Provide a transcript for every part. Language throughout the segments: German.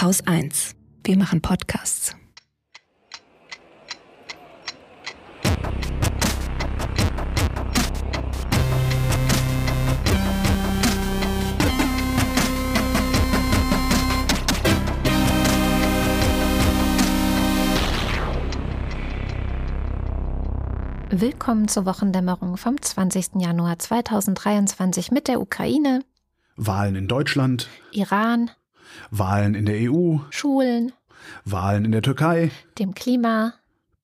Haus 1. Wir machen Podcasts. Willkommen zur Wochendämmerung vom 20. Januar 2023 mit der Ukraine, Wahlen in Deutschland, Iran, Wahlen in der EU, Schulen, Wahlen in der Türkei, dem Klima,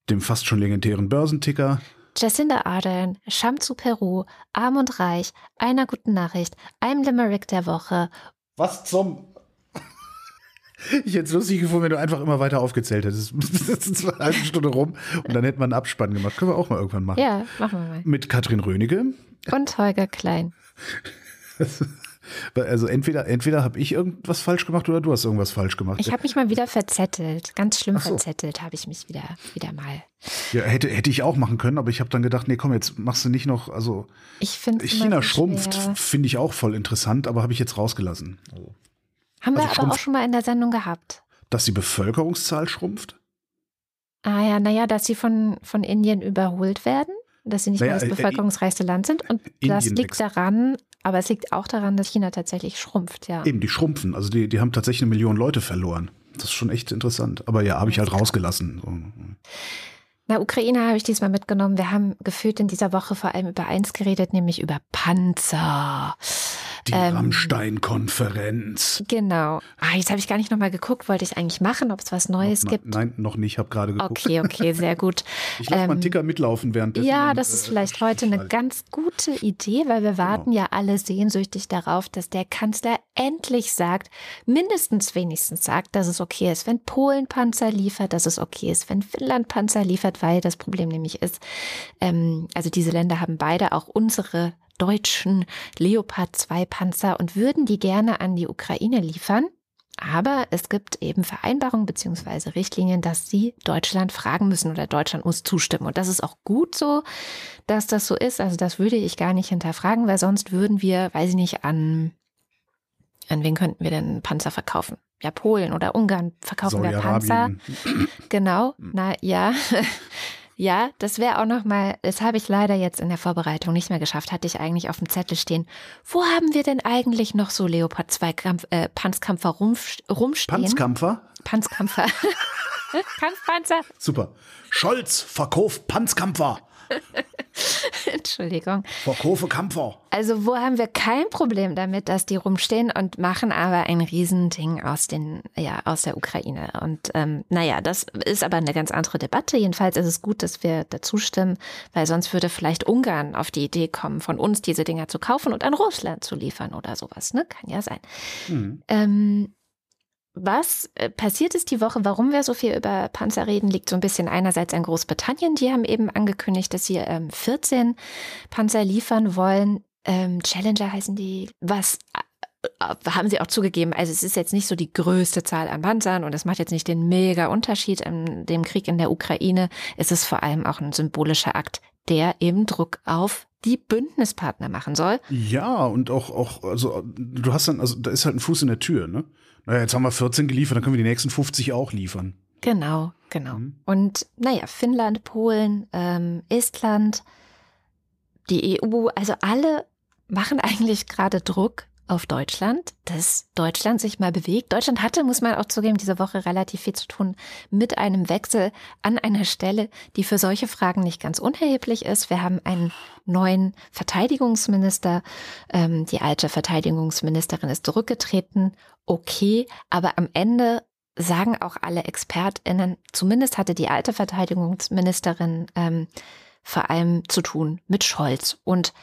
dem fast schon legendären Börsenticker, Jacinda Ardern, Scham zu Peru, Arm und Reich, einer guten Nachricht, einem Limerick der Woche. Was zum? Ich hätte es lustig gefunden, wenn du einfach immer weiter aufgezählt hättest. Das ist eine halbe Stunde rum und dann hätten wir einen Abspann gemacht. Können wir auch mal irgendwann machen. Ja, machen wir mal. Mit Katrin Rönige. Und Holger Klein. Also entweder, entweder habe ich irgendwas falsch gemacht oder du hast irgendwas falsch gemacht. Ich habe mich mal wieder verzettelt. Ganz schlimm so. verzettelt habe ich mich wieder, wieder mal. ja, hätte, hätte ich auch machen können, aber ich habe dann gedacht, nee, komm, jetzt machst du nicht noch, also Ich finde China schrumpft, finde ich auch voll interessant, aber habe ich jetzt rausgelassen. Haben wir also aber schrumpft- auch schon mal in der Sendung gehabt. Dass die Bevölkerungszahl schrumpft? Ah ja, naja, dass sie von, von Indien überholt werden, dass sie nicht Naja, mehr das äh, äh, bevölkerungsreichste Land sind. Und das Indien liegt wächst. daran, aber es liegt auch daran, dass China tatsächlich schrumpft, ja. Eben, die schrumpfen. Also die, die haben tatsächlich eine Million Leute verloren. Das ist schon echt interessant. Aber ja, habe ich halt rausgelassen. So. Na, Ukraine habe ich diesmal mitgenommen. Wir haben gefühlt in dieser Woche vor allem über eins geredet, nämlich über Panzer. Die Ähm, Rammstein-Konferenz. Genau. Ah, jetzt habe ich gar nicht nochmal geguckt, wollte ich eigentlich machen, ob es was Neues No- gibt. Nein, noch nicht. Habe gerade geguckt. Okay, okay, sehr gut. Ich lasse mal einen Ähm, Ticker mitlaufen währenddessen. Ja, das ist äh, vielleicht heute eine halt. ganz gute Idee, weil wir warten ja alle sehnsüchtig darauf, dass der Kanzler endlich sagt, mindestens wenigstens sagt, dass es okay ist, wenn Polen Panzer liefert, dass es okay ist, wenn Finnland Panzer liefert, weil das Problem nämlich ist, ähm, also diese Länder haben beide auch unsere deutschen Leopard 2 Panzer und würden die gerne an die Ukraine liefern. Aber es gibt eben Vereinbarungen beziehungsweise Richtlinien, dass sie Deutschland fragen müssen oder Deutschland muss zustimmen. Und das ist auch gut so, dass das so ist. Also das würde ich gar nicht hinterfragen, weil sonst würden wir, weiß ich nicht, an, an wen könnten wir denn Panzer verkaufen? Ja, Polen oder Ungarn verkaufen wir Panzer. Genau, na ja. Ja, das wäre auch noch mal, das habe ich leider jetzt in der Vorbereitung nicht mehr geschafft, hatte ich eigentlich auf dem Zettel stehen. Wo haben wir denn eigentlich noch so Leopard 2 Kampf, äh, Panzkampfer rum, rumstehen? Panzkampfer? Panzkampfer. Kampfpanzer. Super. Scholz, verkauf Panzkampfer. Entschuldigung. Verkaufe Kampfer. Also wo haben wir kein Problem damit, dass die rumstehen und machen aber ein Riesending aus den, ja, aus der Ukraine. Und ähm, naja, das ist aber eine ganz andere Debatte. Jedenfalls ist es gut, dass wir dazu stimmen, weil sonst würde vielleicht Ungarn auf die Idee kommen, von uns diese Dinger zu kaufen und an Russland zu liefern oder sowas. Ne? Kann ja sein. Hm. Ähm, was äh, passiert ist die Woche, warum wir so viel über Panzer reden, liegt so ein bisschen einerseits an Großbritannien. Die haben eben angekündigt, dass sie ähm, 14 Panzer liefern wollen. Ähm, Challenger heißen die. Was äh, haben sie auch zugegeben? Also es ist jetzt nicht so die größte Zahl an Panzern und es macht jetzt nicht den mega Unterschied in dem Krieg in der Ukraine. Es ist vor allem auch ein symbolischer Akt, der eben Druck auf die Bündnispartner machen soll. Ja, und auch, auch, also du hast dann, also da ist halt ein Fuß in der Tür, ne? Naja, jetzt haben wir 14 geliefert, dann können wir die nächsten 50 auch liefern. Genau, genau. Mhm. Und naja, Finnland, Polen, ähm, Estland, die EU, also alle machen eigentlich gerade Druck auf Deutschland, dass Deutschland sich mal bewegt. Deutschland hatte, muss man auch zugeben, diese Woche relativ viel zu tun mit einem Wechsel an einer Stelle, die für solche Fragen nicht ganz unerheblich ist. Wir haben einen neuen Verteidigungsminister. Ähm, die alte Verteidigungsministerin ist zurückgetreten. Okay, aber am Ende sagen auch alle ExpertInnen, zumindest hatte die alte Verteidigungsministerin ähm, vor allem zu tun mit Scholz. Und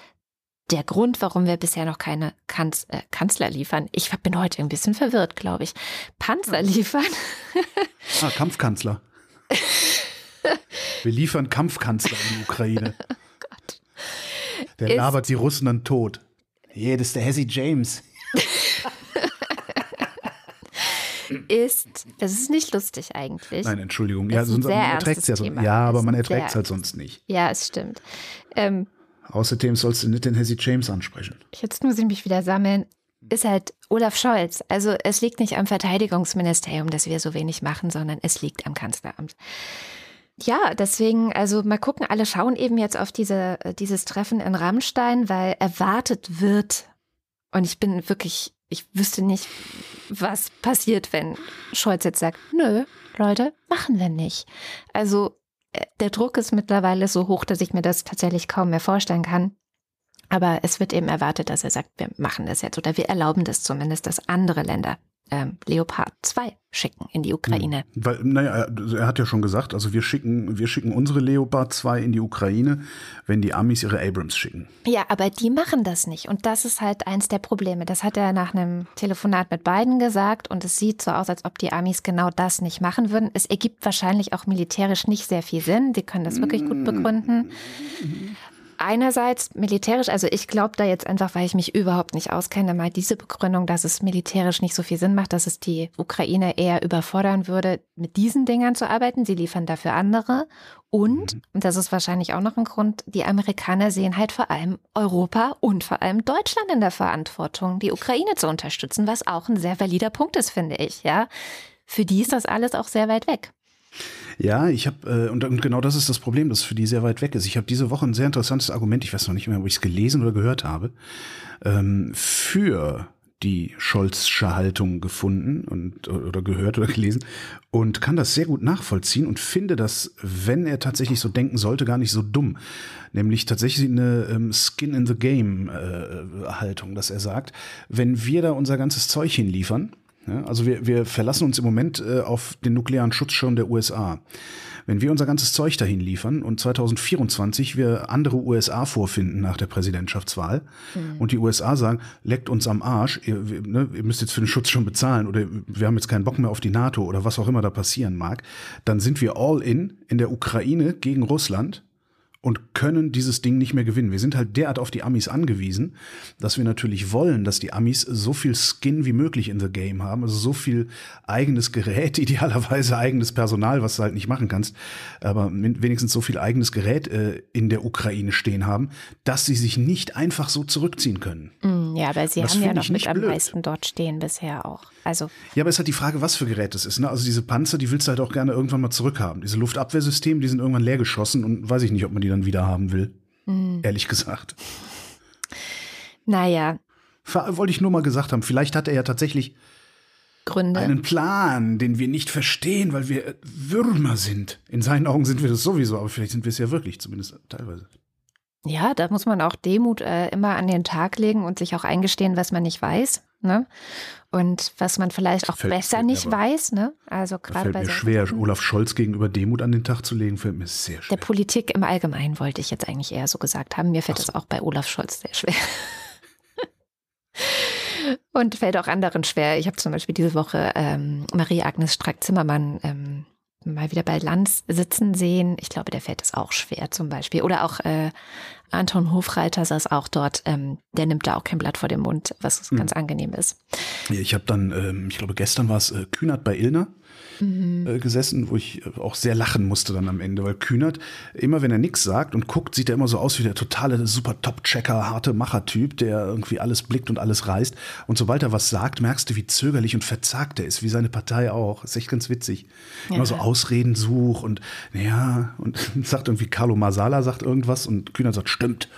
der Grund, warum wir bisher noch keine Kanz äh, Kanzler liefern, ich bin heute ein bisschen verwirrt, glaube ich. Panzer liefern, Ah, Kampfkanzler. Wir liefern Kampfkanzler in die Ukraine. Der Ist- labert die Russen dann tot. Yeah, das ist der Hesse James. ist, das ist nicht lustig eigentlich. Nein, Entschuldigung. Ja, sonst, man ernstes erträgt's ja so. Ja, aber man erträgt es halt sonst nicht. Ja, es stimmt. Ähm, Außerdem sollst du nicht den Hesse James ansprechen. jetzt muss ich mich wieder sammeln. ist halt Olaf Scholz. Also es liegt nicht am Verteidigungsministerium, dass wir so wenig machen, sondern es liegt am Kanzleramt. Ja, deswegen, also mal gucken, alle schauen eben jetzt auf diese, dieses Treffen in Rammstein, weil erwartet wird, und ich bin wirklich, ich wüsste nicht, was passiert, wenn Scholz jetzt sagt, nö, Leute, machen wir nicht. Also der Druck ist mittlerweile so hoch, dass ich mir das tatsächlich kaum mehr vorstellen kann. Aber es wird eben erwartet, dass er sagt, wir machen das jetzt oder wir erlauben das zumindest, dass andere Länder ähm, Leopard 2 schicken in die Ukraine. Hm. Weil, naja, er hat ja schon gesagt, also wir schicken, wir schicken unsere Leopard 2 in die Ukraine, wenn die Amis ihre Abrams schicken. Ja, aber die machen das nicht. Und das ist halt eins der Probleme. Das hat er nach einem Telefonat mit Biden gesagt und es sieht so aus, als ob die Amis genau das nicht machen würden. Es ergibt wahrscheinlich auch militärisch nicht sehr viel Sinn. Die können das wirklich gut begründen. Einerseits militärisch, also ich glaube da jetzt einfach, weil ich mich überhaupt nicht auskenne, mal diese Begründung, dass es militärisch nicht so viel Sinn macht, dass es die Ukraine eher überfordern würde, mit diesen Dingern zu arbeiten. Sie liefern dafür andere. Und, mhm. und das ist wahrscheinlich auch noch ein Grund, die Amerikaner sehen halt vor allem Europa und vor allem Deutschland in der Verantwortung, die Ukraine zu unterstützen, was auch ein sehr valider Punkt ist, finde ich, ja. Für die ist das alles auch sehr weit weg. Ja, ich habe, äh, und, und, genau das ist das Problem, das für die sehr weit weg ist. Ich habe diese Woche ein sehr interessantes Argument, ich weiß noch nicht mehr, ob ich es gelesen oder gehört habe, ähm, für die Scholzsche Haltung gefunden und oder gehört oder gelesen und kann das sehr gut nachvollziehen und finde das, wenn er tatsächlich so denken sollte, gar nicht so dumm. Nämlich tatsächlich eine ähm, Skin in the Game äh, Haltung, dass er sagt, wenn wir da unser ganzes Zeug hinliefern, also wir, wir verlassen uns im Moment äh, auf den nuklearen Schutzschirm der USA. Wenn wir unser ganzes Zeug dahin liefern und 2024 wir andere USA vorfinden nach der Präsidentschaftswahl mhm. und die USA sagen, leckt uns am Arsch, ihr, ne, ihr müsst jetzt für den Schutz schon bezahlen oder wir haben jetzt keinen Bock mehr auf die NATO oder was auch immer da passieren mag, dann sind wir all in in der Ukraine gegen Russland und können dieses Ding nicht mehr gewinnen. Wir sind halt derart auf die Amis angewiesen, dass wir natürlich wollen, dass die Amis so viel Skin wie möglich in the Game haben, also so viel eigenes Gerät, idealerweise eigenes Personal, was du halt nicht machen kannst, aber wenigstens so viel eigenes Gerät äh, in der Ukraine stehen haben, dass sie sich nicht einfach so zurückziehen können. Mm, ja, aber sie das haben ja noch mit am blöd. meisten dort stehen bisher auch. Also ja, aber es ist halt die Frage, was für Gerät es ist. Ne? Also diese Panzer, die willst du halt auch gerne irgendwann mal zurückhaben. Diese Luftabwehrsysteme, die sind irgendwann leer geschossen und weiß ich nicht, ob man die dann wieder haben will. Mhm. Ehrlich gesagt. Naja. Wollte ich nur mal gesagt haben, vielleicht hat er ja tatsächlich Gründe. einen Plan, den wir nicht verstehen, weil wir Würmer sind. In seinen Augen sind wir das sowieso, aber vielleicht sind wir es ja wirklich, zumindest teilweise. Ja, da muss man auch Demut äh, immer an den Tag legen und sich auch eingestehen, was man nicht weiß. Ne? Und was man vielleicht auch fällt, besser nicht weiß. Ne? Also gerade bei mir schwer. Olaf Scholz gegenüber Demut an den Tag zu legen, fällt mir sehr schwer. Der Politik im Allgemeinen wollte ich jetzt eigentlich eher so gesagt haben. Mir fällt es so. auch bei Olaf Scholz sehr schwer. Und fällt auch anderen schwer. Ich habe zum Beispiel diese Woche ähm, Marie-Agnes Strack-Zimmermann ähm, mal wieder bei Lanz sitzen sehen. Ich glaube, der fällt es auch schwer zum Beispiel. Oder auch äh, Anton Hofreiter saß auch dort. Ähm, der nimmt da auch kein Blatt vor den Mund, was mhm. ganz angenehm ist. Ich habe dann, ähm, ich glaube, gestern war es äh, Kühnert bei Ilner mhm. äh, gesessen, wo ich äh, auch sehr lachen musste dann am Ende, weil Kühnert, immer wenn er nichts sagt und guckt, sieht er immer so aus wie der totale super Top-Checker, harte Macher-Typ, der irgendwie alles blickt und alles reißt. Und sobald er was sagt, merkst du, wie zögerlich und verzagt er ist, wie seine Partei auch. Ist echt ganz witzig. Ja. Immer so Ausreden such und ja, und sagt irgendwie Carlo Masala sagt irgendwas und Kühnert sagt, stimmt.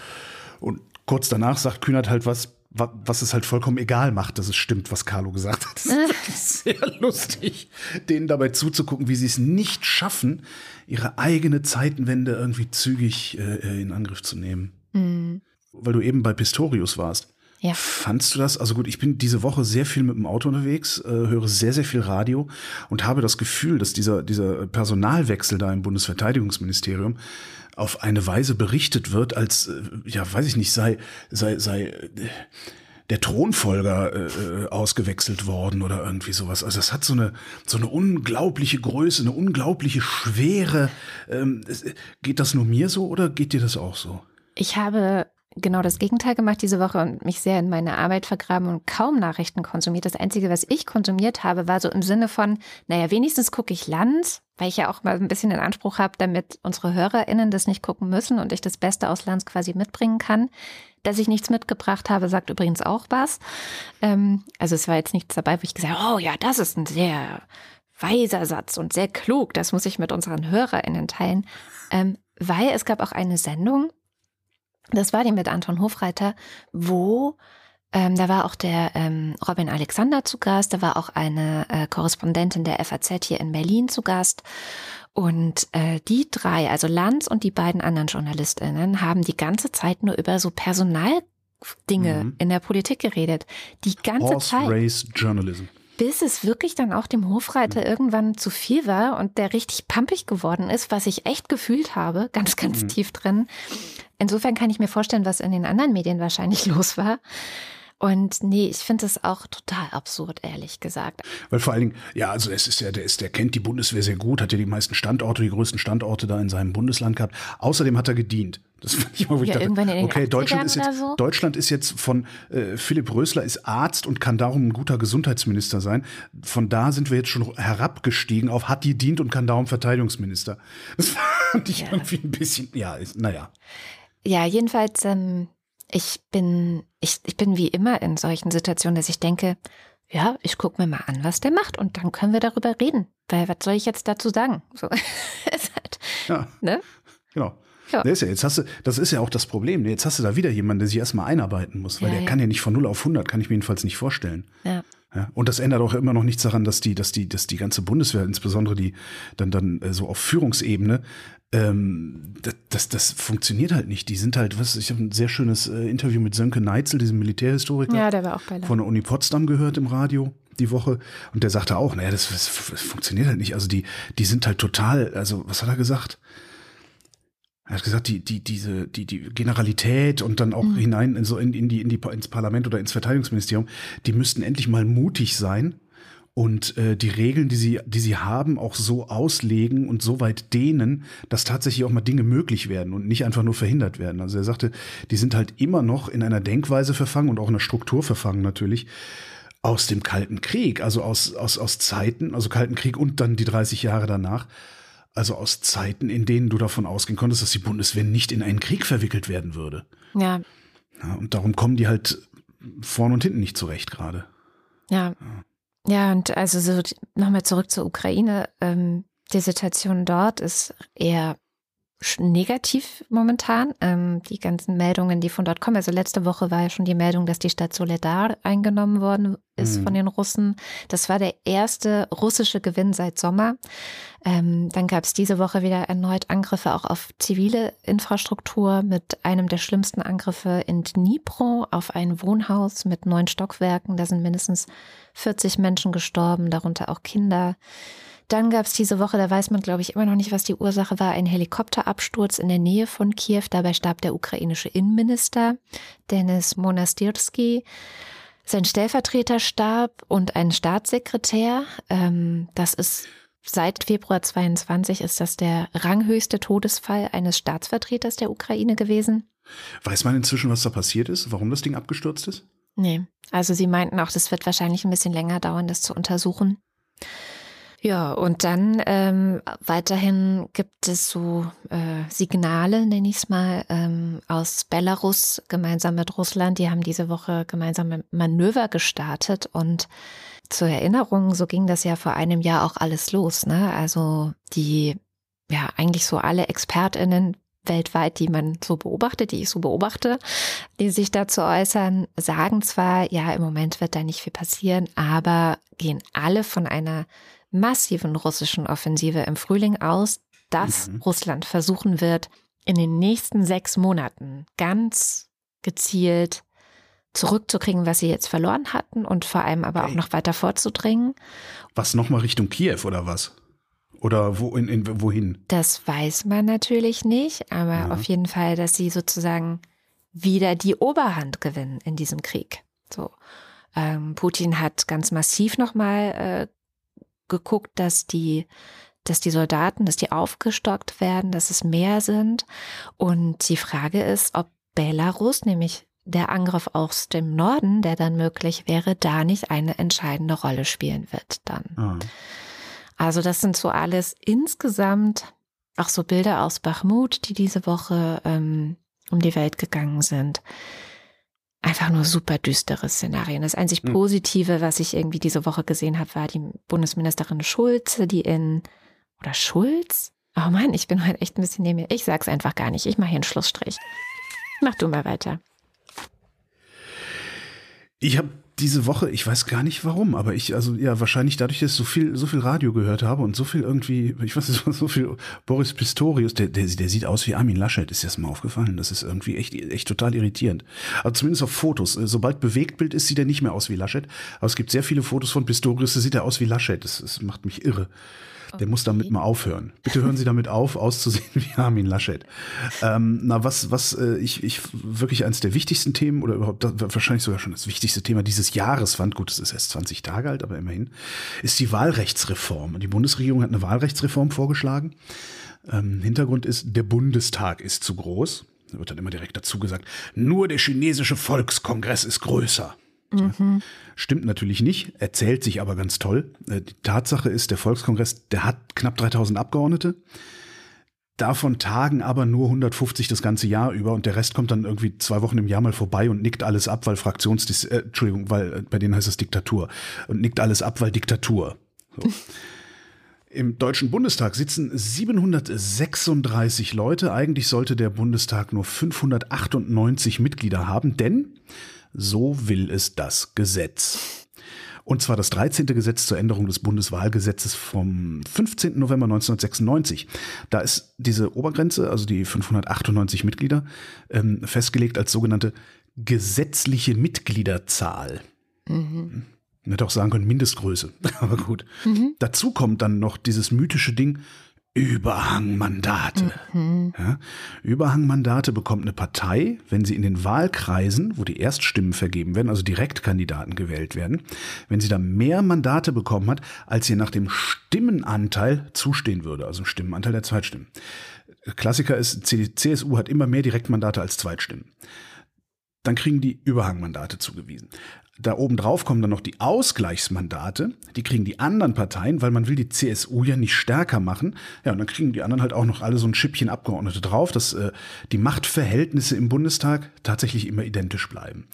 Und kurz danach sagt Kühnert halt was, was es halt vollkommen egal macht, dass es stimmt, was Carlo gesagt hat. Das ist sehr lustig, denen dabei zuzugucken, wie sie es nicht schaffen, ihre eigene Zeitenwende irgendwie zügig äh, in Angriff zu nehmen. Mhm. Weil du eben bei Pistorius warst. Ja. Fandst du das? Also gut, ich bin diese Woche sehr viel mit dem Auto unterwegs, äh, höre sehr, sehr viel Radio und habe das Gefühl, dass dieser, dieser Personalwechsel da im Bundesverteidigungsministerium auf eine Weise berichtet wird, als, äh, ja, weiß ich nicht, sei, sei, sei äh, der Thronfolger äh, äh, ausgewechselt worden oder irgendwie sowas. Also es hat so eine so eine unglaubliche Größe, eine unglaubliche Schwere. Ähm, geht das nur mir so oder geht dir das auch so? Ich habe genau das Gegenteil gemacht diese Woche und mich sehr in meine Arbeit vergraben und kaum Nachrichten konsumiert. Das Einzige, was ich konsumiert habe, war so im Sinne von, naja, wenigstens gucke ich Land, weil ich ja auch mal ein bisschen den Anspruch habe, damit unsere HörerInnen das nicht gucken müssen und ich das Beste aus Lands quasi mitbringen kann. Dass ich nichts mitgebracht habe, sagt übrigens auch was. Ähm, also es war jetzt nichts dabei, wo ich gesagt habe, oh ja, das ist ein sehr weiser Satz und sehr klug. Das muss ich mit unseren HörerInnen teilen. Ähm, weil es gab auch eine Sendung, das war die mit Anton Hofreiter, wo ähm, da war auch der ähm, Robin Alexander zu Gast, da war auch eine äh, Korrespondentin der FAZ hier in Berlin zu Gast. Und äh, die drei, also Lanz und die beiden anderen JournalistInnen, haben die ganze Zeit nur über so Personaldinge mhm. in der Politik geredet. Die ganze Horse Zeit. Race Journalism. Bis es wirklich dann auch dem Hofreiter mhm. irgendwann zu viel war und der richtig pampig geworden ist, was ich echt gefühlt habe, ganz, ganz mhm. tief drin. Insofern kann ich mir vorstellen, was in den anderen Medien wahrscheinlich los war. Und nee, ich finde es auch total absurd, ehrlich gesagt. Weil vor allen Dingen, ja, also es ist ja, der ist, der kennt die Bundeswehr sehr gut, hat ja die meisten Standorte, die größten Standorte da in seinem Bundesland gehabt. Außerdem hat er gedient. Das fand ich mal, wo ich ja, dachte, okay, Deutschland ist, jetzt, so? Deutschland ist jetzt von äh, Philipp Rösler ist Arzt und kann darum ein guter Gesundheitsminister sein. Von da sind wir jetzt schon herabgestiegen auf hat gedient und kann darum Verteidigungsminister. Das fand ich ja. irgendwie ein bisschen, ja, naja. Ja, jedenfalls, ähm, ich bin, ich, ich bin wie immer in solchen Situationen, dass ich denke, ja, ich gucke mir mal an, was der macht und dann können wir darüber reden. Weil was soll ich jetzt dazu sagen? So, halt, ja. Ne? Genau. Ja. Das, ist ja, jetzt hast du, das ist ja auch das Problem. Jetzt hast du da wieder jemanden, der sich erstmal einarbeiten muss, weil ja, der ja. kann ja nicht von 0 auf 100, kann ich mir jedenfalls nicht vorstellen. Ja. Ja, und das ändert auch immer noch nichts daran, dass die, dass die, dass die ganze Bundeswehr, insbesondere die dann dann äh, so auf Führungsebene, ähm, das, das, das funktioniert halt nicht. Die sind halt, was, ich habe ein sehr schönes äh, Interview mit Sönke Neitzel, diesem Militärhistoriker, ja, der war auch bei von der Uni Potsdam gehört im Radio die Woche und der sagte auch, naja, das, das, funktioniert halt nicht. Also die, die sind halt total, also was hat er gesagt? Er hat gesagt, die, die, diese, die, die Generalität und dann auch mhm. hinein in so in, in die, in die, ins Parlament oder ins Verteidigungsministerium, die müssten endlich mal mutig sein und äh, die Regeln, die sie, die sie haben, auch so auslegen und so weit dehnen, dass tatsächlich auch mal Dinge möglich werden und nicht einfach nur verhindert werden. Also er sagte, die sind halt immer noch in einer Denkweise verfangen und auch in einer Struktur verfangen natürlich aus dem Kalten Krieg, also aus, aus, aus Zeiten, also Kalten Krieg und dann die 30 Jahre danach, also aus Zeiten, in denen du davon ausgehen konntest, dass die Bundeswehr nicht in einen Krieg verwickelt werden würde. Ja. ja und darum kommen die halt vorne und hinten nicht zurecht gerade. Ja. ja. Ja, und also so nochmal zurück zur Ukraine. Ähm, die Situation dort ist eher negativ momentan. Ähm, die ganzen Meldungen, die von dort kommen. Also letzte Woche war ja schon die Meldung, dass die Stadt Soledar eingenommen worden ist mhm. von den Russen. Das war der erste russische Gewinn seit Sommer. Ähm, dann gab es diese Woche wieder erneut Angriffe auch auf zivile Infrastruktur mit einem der schlimmsten Angriffe in Dnipro auf ein Wohnhaus mit neun Stockwerken. Da sind mindestens 40 Menschen gestorben, darunter auch Kinder. Dann gab es diese Woche, da weiß man, glaube ich, immer noch nicht, was die Ursache war, ein Helikopterabsturz in der Nähe von Kiew. Dabei starb der ukrainische Innenminister Denis Monastirski. Sein Stellvertreter starb und ein Staatssekretär. Ähm, das ist seit Februar 22 ist das der ranghöchste Todesfall eines Staatsvertreters der Ukraine gewesen. Weiß man inzwischen, was da passiert ist, warum das Ding abgestürzt ist? Nee, also sie meinten auch, das wird wahrscheinlich ein bisschen länger dauern, das zu untersuchen. Ja, und dann ähm, weiterhin gibt es so äh, Signale, nenne ich es mal, ähm, aus Belarus gemeinsam mit Russland. Die haben diese Woche gemeinsame Manöver gestartet und zur Erinnerung, so ging das ja vor einem Jahr auch alles los. Ne? Also die, ja, eigentlich so alle ExpertInnen weltweit, die man so beobachtet, die ich so beobachte, die sich dazu äußern, sagen zwar, ja, im Moment wird da nicht viel passieren, aber gehen alle von einer massiven russischen Offensive im Frühling aus, dass mhm. Russland versuchen wird, in den nächsten sechs Monaten ganz gezielt zurückzukriegen, was sie jetzt verloren hatten und vor allem aber okay. auch noch weiter vorzudringen. Was nochmal Richtung Kiew oder was? Oder wo, in, in, wohin? Das weiß man natürlich nicht, aber ja. auf jeden Fall, dass sie sozusagen wieder die Oberhand gewinnen in diesem Krieg. So. Ähm, Putin hat ganz massiv nochmal äh, geguckt, dass die, dass die Soldaten, dass die aufgestockt werden, dass es mehr sind. Und die Frage ist, ob Belarus, nämlich der Angriff aus dem Norden, der dann möglich wäre, da nicht eine entscheidende Rolle spielen wird dann. Mhm. Also das sind so alles insgesamt auch so Bilder aus Bachmut, die diese Woche ähm, um die Welt gegangen sind. Einfach nur super düstere Szenarien. Das einzig Hm. Positive, was ich irgendwie diese Woche gesehen habe, war die Bundesministerin Schulze, die in, oder Schulz? Oh Mann, ich bin heute echt ein bisschen neben mir. Ich sag's einfach gar nicht. Ich mache hier einen Schlussstrich. Mach du mal weiter. Ich habe diese Woche, ich weiß gar nicht warum, aber ich, also ja, wahrscheinlich dadurch, dass ich so viel, so viel Radio gehört habe und so viel irgendwie, ich weiß nicht, so viel Boris Pistorius, der, der, der sieht aus wie Armin Laschet, ist dir das mal aufgefallen? Das ist irgendwie echt, echt total irritierend. Also zumindest auf Fotos. Sobald Bewegtbild ist, sieht er nicht mehr aus wie Laschet. Aber es gibt sehr viele Fotos von Pistorius, da sieht er aus wie Laschet. Das, das macht mich irre. Der muss damit mal aufhören. Bitte hören Sie damit auf, auszusehen wie Armin Laschet. Ähm, na, was, was äh, ich, ich wirklich eines der wichtigsten Themen oder überhaupt das, wahrscheinlich sogar schon das wichtigste Thema dieses Jahres fand, gut, es ist erst 20 Tage alt, aber immerhin, ist die Wahlrechtsreform. Die Bundesregierung hat eine Wahlrechtsreform vorgeschlagen. Ähm, Hintergrund ist, der Bundestag ist zu groß. Da wird dann immer direkt dazu gesagt, nur der chinesische Volkskongress ist größer. Stimmt natürlich nicht, erzählt sich aber ganz toll. Äh, Die Tatsache ist, der Volkskongress, der hat knapp 3000 Abgeordnete. Davon tagen aber nur 150 das ganze Jahr über und der Rest kommt dann irgendwie zwei Wochen im Jahr mal vorbei und nickt alles ab, weil Fraktions, äh, Entschuldigung, weil äh, bei denen heißt es Diktatur und nickt alles ab, weil Diktatur. So. Im Deutschen Bundestag sitzen 736 Leute. Eigentlich sollte der Bundestag nur 598 Mitglieder haben, denn so will es das Gesetz. Und zwar das 13. Gesetz zur Änderung des Bundeswahlgesetzes vom 15. November 1996. Da ist diese Obergrenze, also die 598 Mitglieder, ähm, festgelegt als sogenannte gesetzliche Mitgliederzahl. Man hätte auch sagen können Mindestgröße, aber gut. Dazu kommt dann noch dieses mythische Ding Überhangmandate. Ja, Überhangmandate bekommt eine Partei, wenn sie in den Wahlkreisen, wo die Erststimmen vergeben werden, also Direktkandidaten gewählt werden, wenn sie da mehr Mandate bekommen hat, als ihr nach dem Stimmenanteil zustehen würde, also Stimmenanteil der Zweitstimmen. Klassiker ist, die CSU hat immer mehr Direktmandate als Zweitstimmen dann kriegen die Überhangmandate zugewiesen. Da oben drauf kommen dann noch die Ausgleichsmandate, die kriegen die anderen Parteien, weil man will die CSU ja nicht stärker machen. Ja, und dann kriegen die anderen halt auch noch alle so ein Schippchen Abgeordnete drauf, dass äh, die Machtverhältnisse im Bundestag tatsächlich immer identisch bleiben.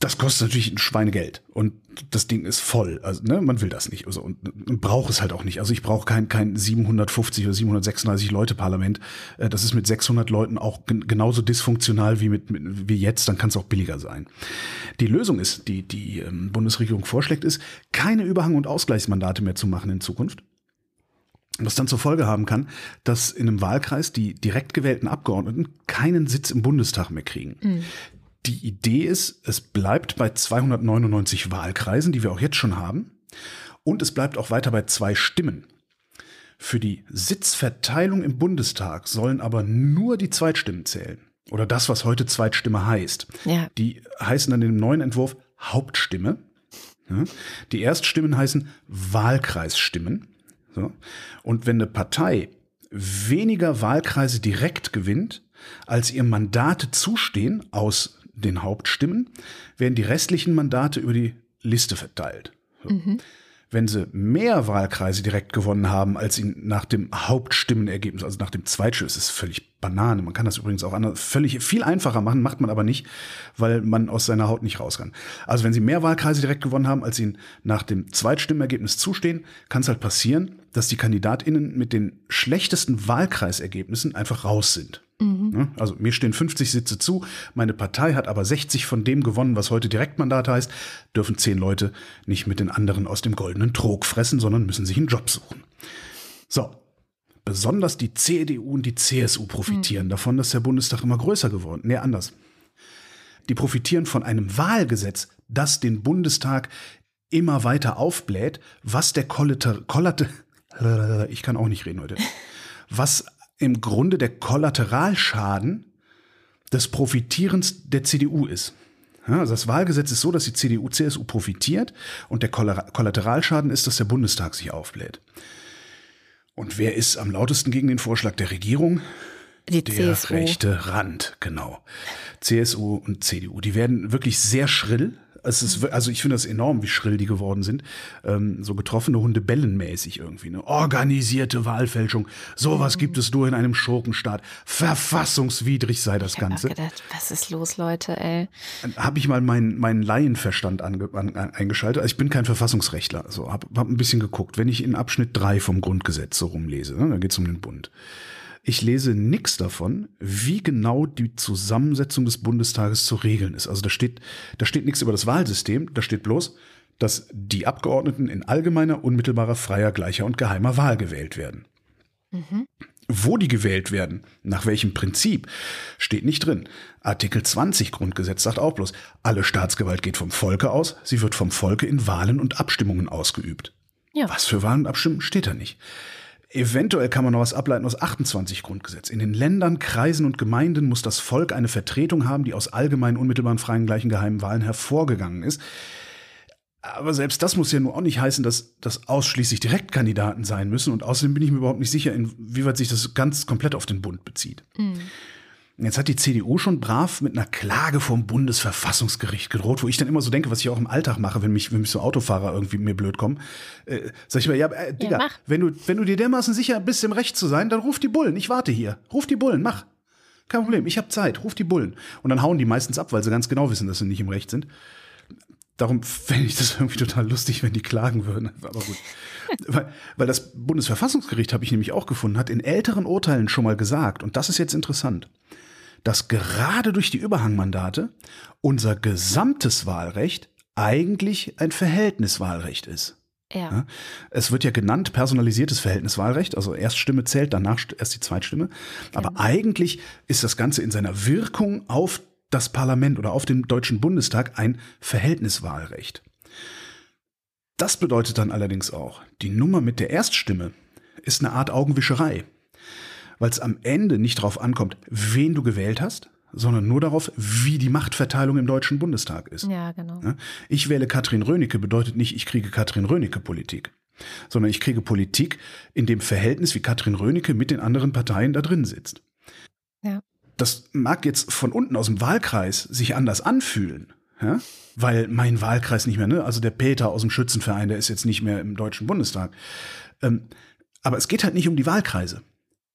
Das kostet natürlich ein Schweinegeld und das Ding ist voll. Also, ne, man will das nicht also, und, und braucht es halt auch nicht. Also ich brauche kein, kein 750 oder 736 Leute Parlament. Äh, Das ist mit 600 Leuten auch gen genauso dysfunktional wie mit, mit wie jetzt. Dann kann es auch billiger sein. Die Lösung ist, die die ähm, Bundesregierung vorschlägt, ist keine Überhang- und Ausgleichsmandate mehr zu machen in Zukunft. Was dann zur Folge haben kann, dass in einem Wahlkreis die direkt gewählten Abgeordneten keinen Sitz im Bundestag mehr kriegen. Die Idee ist, es bleibt bei 299 Wahlkreisen, die wir auch jetzt schon haben. Und es bleibt auch weiter bei zwei Stimmen. Für die Sitzverteilung im Bundestag sollen aber nur die Zweitstimmen zählen. Oder das, was heute Zweitstimme heißt. Ja. Die heißen dann im neuen Entwurf Hauptstimme. Die Erststimmen heißen Wahlkreisstimmen. Und wenn eine Partei weniger Wahlkreise direkt gewinnt, als ihr Mandate zustehen aus den Hauptstimmen, werden die restlichen Mandate über die Liste verteilt. So. Wenn sie mehr Wahlkreise direkt gewonnen haben, als ihnen nach dem Hauptstimmenergebnis, also nach dem Zweitstimmen, ist es völlig Banane. Man kann das übrigens auch anders, völlig viel einfacher machen, macht man aber nicht, weil man aus seiner Haut nicht raus kann. Also wenn sie mehr Wahlkreise direkt gewonnen haben, als ihnen nach dem Zweitstimmenergebnis zustehen, kann es halt passieren, dass die KandidatInnen mit den schlechtesten Wahlkreisergebnissen einfach raus sind. Ne? Also mir stehen 50 Sitze zu, meine Partei hat aber 60 von dem gewonnen, was heute Direktmandat heißt, dürfen zehn Leute nicht mit den anderen aus dem goldenen Trog fressen, sondern müssen sich einen Job suchen. So. Besonders die CDU und die CSU profitieren davon, dass der Bundestag immer größer geworden. Nee, anders. Die profitieren von einem Wahlgesetz, das den Bundestag immer weiter aufbläht, was der Kollater, Kollater, ich kann auch nicht reden heute, was im Grunde der Kollateralschaden des Profitierens der CDU ist. Also das Wahlgesetz ist so, dass die CDU, CSU profitiert und der Kolla- Kollateralschaden ist, dass der Bundestag sich aufbläht. Und wer ist am lautesten gegen den Vorschlag der Regierung? Die Der CSU. rechte Rand, genau. CSU und CDU, die werden wirklich sehr schrill. Es ist, also ich finde das enorm, wie schrill die geworden sind. Ähm, so getroffene Hunde bellenmäßig irgendwie. Ne? Organisierte Wahlfälschung. Sowas gibt es nur in einem Schurkenstaat. Verfassungswidrig sei das Ich habe Ganze. gedacht, was ist los, Leute, ey? Habe ich mal meinen meinen Laienverstand ange, an, an, eingeschaltet. Also ich bin kein Verfassungsrechtler. Also habe hab ein bisschen geguckt. Wenn ich in Abschnitt 3 vom Grundgesetz so rumlese, ne, da geht es um den Bund. Ich lese nichts davon, wie genau die Zusammensetzung des Bundestages zu regeln ist. Also da steht, da steht nichts über das Wahlsystem, da steht bloß, dass die Abgeordneten in allgemeiner, unmittelbarer, freier, gleicher und geheimer Wahl gewählt werden. Wo die gewählt werden, nach welchem Prinzip, steht nicht drin. Artikel 20 Grundgesetz sagt auch bloß, alle Staatsgewalt geht vom Volke aus, sie wird vom Volke in Wahlen und Abstimmungen ausgeübt. Ja. Was für Wahlen und Abstimmungen steht da nicht. Eventuell kann man noch was ableiten aus 28 Grundgesetz. In den Ländern, Kreisen und Gemeinden muss das Volk eine Vertretung haben, die aus allgemeinen, unmittelbaren, freien, gleichen, geheimen Wahlen hervorgegangen ist. Aber selbst das muss ja nur auch nicht heißen, dass das ausschließlich Direktkandidaten sein müssen. Und außerdem bin ich mir überhaupt nicht sicher, inwieweit sich das ganz komplett auf den Bund bezieht. Jetzt hat die CDU schon brav mit einer Klage vom Bundesverfassungsgericht gedroht, wo ich dann immer so denke, was ich auch im Alltag mache, wenn mich, wenn mich so Autofahrer irgendwie mir blöd kommen. Äh, sag ich mal, ja, äh, Digga, mach. wenn du, wenn du dir dermaßen sicher bist, im Recht zu sein, dann ruf die Bullen. Ich warte hier. Ruf die Bullen, mach. Kein Problem, ich habe Zeit, ruf die Bullen. Und dann hauen die meistens ab, weil sie ganz genau wissen, dass sie nicht im Recht sind. Darum fände ich das irgendwie total lustig, wenn die klagen würden. Aber gut. weil, weil das Bundesverfassungsgericht, habe ich nämlich auch gefunden, hat in älteren Urteilen schon mal gesagt, und das ist jetzt interessant, dass gerade durch die Überhangmandate unser gesamtes Wahlrecht eigentlich ein Verhältniswahlrecht ist. Ja. Ja? Es wird ja genannt personalisiertes Verhältniswahlrecht, also Erststimme zählt, danach st- erst die Zweitstimme. Aber eigentlich ist das Ganze in seiner Wirkung auf das Parlament oder auf den Deutschen Bundestag ein Verhältniswahlrecht. Das bedeutet dann allerdings auch, die Nummer mit der Erststimme ist eine Art Augenwischerei, weil es am Ende nicht darauf ankommt, wen du gewählt hast, sondern nur darauf, wie die Machtverteilung im Deutschen Bundestag ist. Ja, genau. Ich wähle Katrin Rönecke bedeutet nicht, ich kriege Katrin Rönecke Politik, sondern ich kriege Politik in dem Verhältnis, wie Katrin Rönecke mit den anderen Parteien da drin sitzt. Ja. Das mag jetzt von unten aus dem Wahlkreis sich anders anfühlen, ja? weil mein Wahlkreis nicht mehr, ne? also der Peter aus dem Schützenverein, der ist jetzt nicht mehr im Deutschen Bundestag. Ähm, aber es geht halt nicht um die Wahlkreise.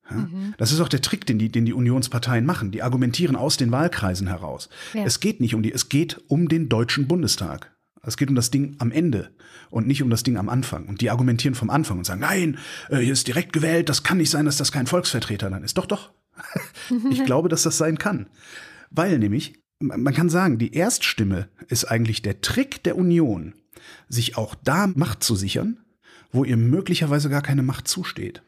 Ja? Das ist auch der Trick, den die, den die Unionsparteien machen. Die argumentieren aus den Wahlkreisen heraus. Ja. Es geht nicht um die, es geht um den Deutschen Bundestag. Es geht um das Ding am Ende und nicht um das Ding am Anfang. Und die argumentieren vom Anfang und sagen, nein, äh, hier ist direkt gewählt, das kann nicht sein, dass das kein Volksvertreter dann ist. Doch, doch. ich glaube, dass das sein kann. Weil nämlich, man kann sagen, die Erststimme ist eigentlich der Trick der Union, sich auch da Macht zu sichern, wo ihr möglicherweise gar keine Macht zusteht.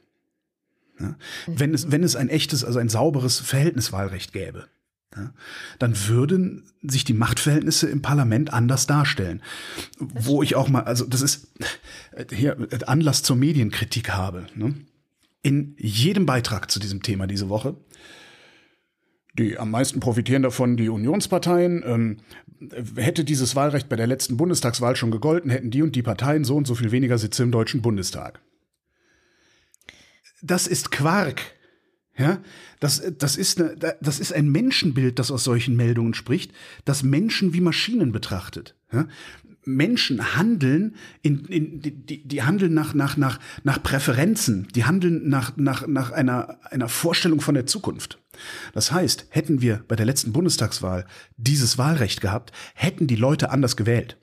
Ja? Wenn, es, wenn es ein echtes, also ein sauberes Verhältniswahlrecht gäbe, ja? dann würden sich die Machtverhältnisse im Parlament anders darstellen. Wo ich auch mal, also das ist hier Anlass zur Medienkritik habe. Ne? In jedem Beitrag zu diesem Thema diese Woche die am meisten profitieren davon die Unionsparteien. Ähm, hätte dieses Wahlrecht bei der letzten Bundestagswahl schon gegolten, hätten die und die Parteien so und so viel weniger Sitze im Deutschen Bundestag. Das ist Quark. Ja, das, das, ist eine, das ist ein Menschenbild, das aus solchen Meldungen spricht, das Menschen wie Maschinen betrachtet. Ja? Menschen handeln, in, in, die, die handeln nach, nach, nach, nach Präferenzen, die handeln nach, nach, nach einer, einer Vorstellung von der Zukunft. Das heißt, hätten wir bei der letzten Bundestagswahl dieses Wahlrecht gehabt, hätten die Leute anders gewählt.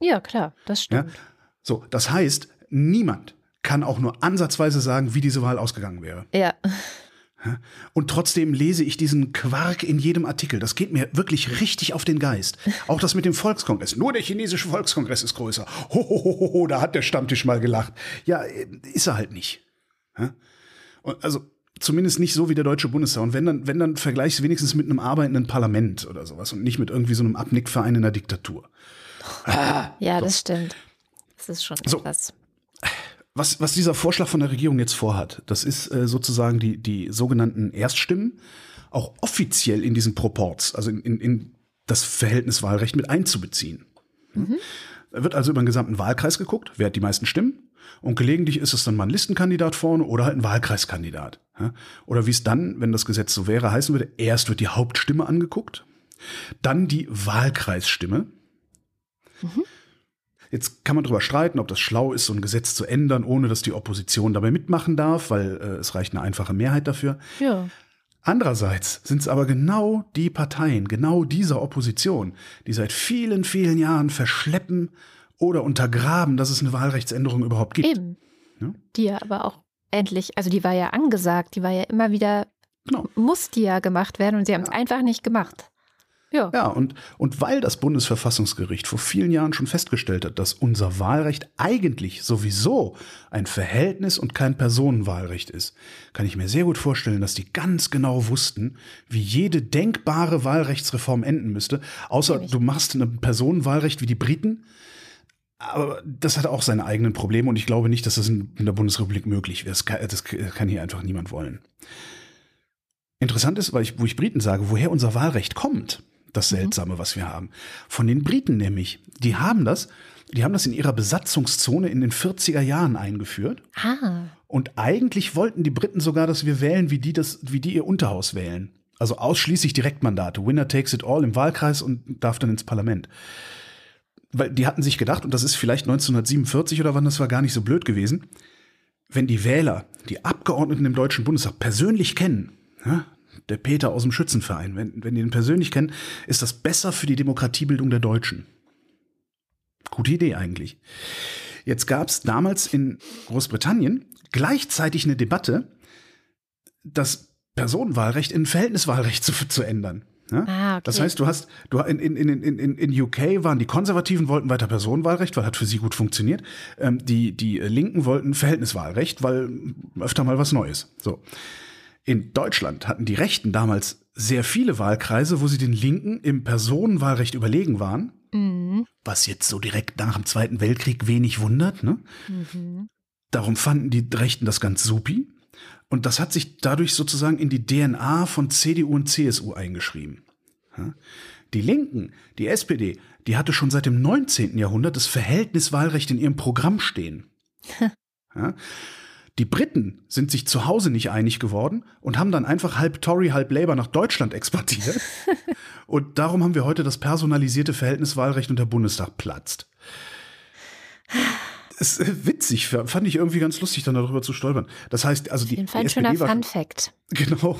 Ja, klar, das Ja? stimmt. So, das heißt, niemand kann auch nur ansatzweise sagen, wie diese Wahl ausgegangen wäre. Ja. Und trotzdem lese ich diesen Quark in jedem Artikel. Das geht mir wirklich richtig auf den Geist. Auch das mit dem Volkskongress. Nur der chinesische Volkskongress ist größer. Ho, ho, ho, ho, ho, da hat der Stammtisch mal gelacht. Ja, äh, ist er halt nicht. Und also zumindest nicht so wie der Deutsche Bundestag. Und wenn dann, wenn dann vergleichst du wenigstens mit einem arbeitenden Parlament oder sowas und nicht mit irgendwie so einem Abnickverein in der Diktatur. Ja, das stimmt. Das ist schon So. etwas. Was, was dieser Vorschlag von der Regierung jetzt vorhat, das ist äh, sozusagen die, die sogenannten Erststimmen auch offiziell in diesen Proports, also in, in, in das Verhältniswahlrecht mit einzubeziehen. Da wird also über den gesamten Wahlkreis geguckt, wer hat die meisten Stimmen. Und gelegentlich ist es dann mal ein Listenkandidat vorne oder halt ein Wahlkreiskandidat. Oder wie es dann, wenn das Gesetz so wäre, heißen würde, erst wird die Hauptstimme angeguckt, dann die Wahlkreisstimme Jetzt kann man darüber streiten, ob das schlau ist, so ein Gesetz zu ändern, ohne dass die Opposition dabei mitmachen darf, weil äh, es reicht eine einfache Mehrheit dafür. Ja. Andererseits sind es aber genau die Parteien, genau dieser Opposition, die seit vielen, vielen Jahren verschleppen oder untergraben, dass es eine Wahlrechtsänderung überhaupt gibt. Eben. Ja. Die ja aber auch endlich, also die war ja angesagt, die war ja immer wieder, Genau. muss die ja gemacht werden und sie haben es einfach nicht gemacht. Ja. Ja, und, und weil das Bundesverfassungsgericht vor vielen Jahren schon festgestellt hat, dass unser Wahlrecht eigentlich sowieso ein Verhältnis und kein Personenwahlrecht ist, kann ich mir sehr gut vorstellen, dass die ganz genau wussten, wie jede denkbare Wahlrechtsreform enden müsste. Außer du machst ein Personenwahlrecht wie die Briten. Aber das hat auch seine eigenen Probleme und ich glaube nicht, dass das in, der Bundesrepublik möglich wäre. Das kann, das kann hier einfach niemand wollen. Interessant ist, weil ich, wo ich Briten sage, woher unser Wahlrecht kommt, das Seltsame, was wir haben. Von den Briten nämlich. Die haben das, die haben das in ihrer Besatzungszone in den 40er Jahren eingeführt. Ah, Und eigentlich wollten die Briten sogar, dass wir wählen, wie die das, wie die ihr Unterhaus wählen. Also ausschließlich Direktmandate. Winner takes it all im Wahlkreis und darf dann ins Parlament. Weil die hatten sich gedacht, und das ist vielleicht 1947 oder wann das war gar nicht so blöd gewesen, wenn die Wähler die Abgeordneten im Deutschen Bundestag persönlich kennen, ja, der Peter aus dem Schützenverein, wenn, wenn die ihn persönlich kennen, ist das besser für die Demokratiebildung der Deutschen. Gute Idee eigentlich. Jetzt gab es damals in Großbritannien gleichzeitig eine Debatte, das Personenwahlrecht in Verhältniswahlrecht zu, zu ändern. Ja? Ah, okay. Das heißt, du hast, du in, in, in, in, in UK waren die Konservativen wollten weiter Personenwahlrecht, weil hat für sie gut funktioniert. Ähm, die, die Linken wollten Verhältniswahlrecht, weil öfter mal was Neues. So. In Deutschland hatten die Rechten damals sehr viele Wahlkreise, wo sie den Linken im Personenwahlrecht überlegen waren. Mhm. Was jetzt so direkt nach dem Zweiten Weltkrieg wenig wundert. Ne? Mhm. Darum fanden die Rechten das ganz supi. Und das hat sich dadurch sozusagen in die DNA von CDU und CSU eingeschrieben. Ja? Die Linken, die SPD, die hatte schon seit dem 19. Jahrhundert das Verhältniswahlrecht in ihrem Programm stehen. Die Briten sind sich zu Hause nicht einig geworden und haben dann einfach halb Tory, halb Labour nach Deutschland exportiert. und darum haben wir heute das personalisierte Verhältniswahlrecht und der Bundestag platzt. ist äh, witzig, fand ich irgendwie ganz lustig, dann darüber zu stolpern. Das heißt, also die, die SPD war Fun Fact. Genau.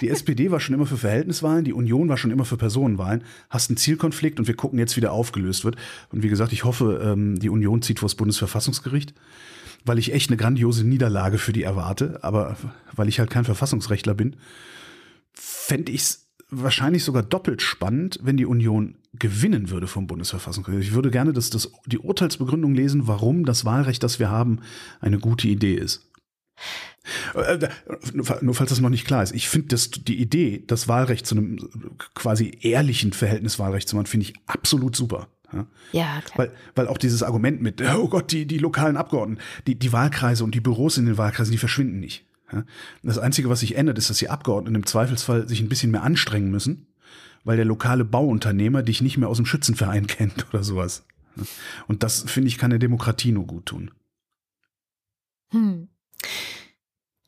Die SPD war schon immer für Verhältniswahlen, die Union war schon immer für Personenwahlen. Hast einen Zielkonflikt und wir gucken jetzt, wie der aufgelöst wird. Und wie gesagt, ich hoffe, ähm, die Union zieht vor das Bundesverfassungsgericht, weil ich echt eine grandiose Niederlage für die erwarte. Aber weil ich halt kein Verfassungsrechtler bin, fände ich es wahrscheinlich sogar doppelt spannend, wenn die Union gewinnen würde vom Bundesverfassungsgericht. Ich würde gerne das, das, die Urteilsbegründung lesen, warum das Wahlrecht, das wir haben, eine gute Idee ist. Äh, Nur falls das noch nicht klar ist. Ich finde die Idee, das Wahlrecht zu einem quasi ehrlichen Verhältniswahlrecht zu machen, finde ich absolut super. Ja, Ja, klar. weil, weil auch dieses Argument mit, oh Gott, die, die lokalen Abgeordneten, die, die Wahlkreise und die Büros in den Wahlkreisen, die verschwinden nicht. Ja, das Einzige, was sich ändert, ist, dass die Abgeordneten im Zweifelsfall sich ein bisschen mehr anstrengen müssen, weil der lokale Bauunternehmer dich nicht mehr aus dem Schützenverein kennt oder sowas. Ja, Und das, finde ich, kann der Demokratie nur gut tun. Hm.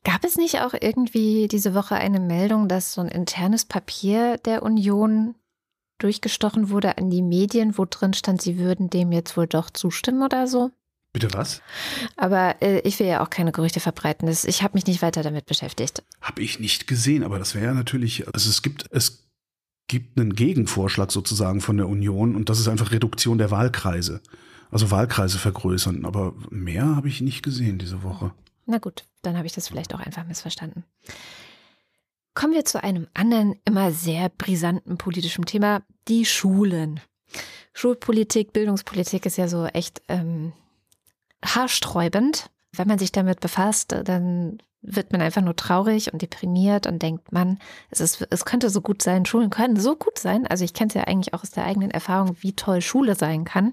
Gab es nicht auch irgendwie diese Woche eine Meldung, dass so ein internes Papier der Union durchgestochen wurde an die Medien, wo drin stand, sie würden dem jetzt wohl doch zustimmen oder so? Bitte was? Aber äh, ich will ja auch keine Gerüchte verbreiten. Das, ich habe mich nicht weiter damit beschäftigt. Habe ich nicht gesehen, aber das wäre ja natürlich, also es gibt, es gibt einen Gegenvorschlag sozusagen von der Union und das ist einfach Reduktion der Wahlkreise. Also Wahlkreise vergrößern, aber mehr habe ich nicht gesehen diese Woche. Na gut, dann habe ich das vielleicht auch einfach missverstanden. Kommen wir zu einem anderen, immer sehr brisanten politischen Thema, die Schulen. Schulpolitik, Bildungspolitik ist ja so echt ähm, haarsträubend. Wenn man sich damit befasst, dann wird man einfach nur traurig und deprimiert und denkt, man, es, ist, es könnte so gut sein, Schulen können so gut sein. Also ich kenne es ja eigentlich auch aus der eigenen Erfahrung, wie toll Schule sein kann.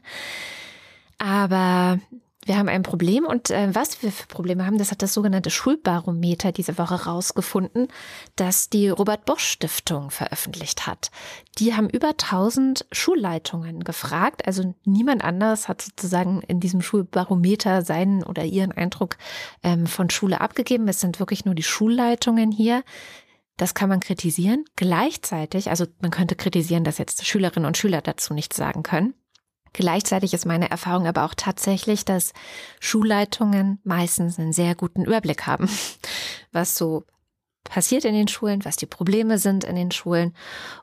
Aber wir haben ein Problem und äh, was wir für Probleme haben, das hat das sogenannte Schulbarometer diese Woche rausgefunden, das die Robert Bosch Stiftung veröffentlicht hat. Die haben über 1000 Schulleitungen gefragt, also niemand anders hat sozusagen in diesem Schulbarometer seinen oder ihren Eindruck ähm, von Schule abgegeben. Es sind wirklich nur die Schulleitungen hier. Das kann man kritisieren. Gleichzeitig, also man könnte kritisieren, dass jetzt Schülerinnen und Schüler dazu nichts sagen können. Gleichzeitig ist meine Erfahrung aber auch tatsächlich, dass Schulleitungen meistens einen sehr guten Überblick haben, was so passiert in den Schulen, was die Probleme sind in den Schulen.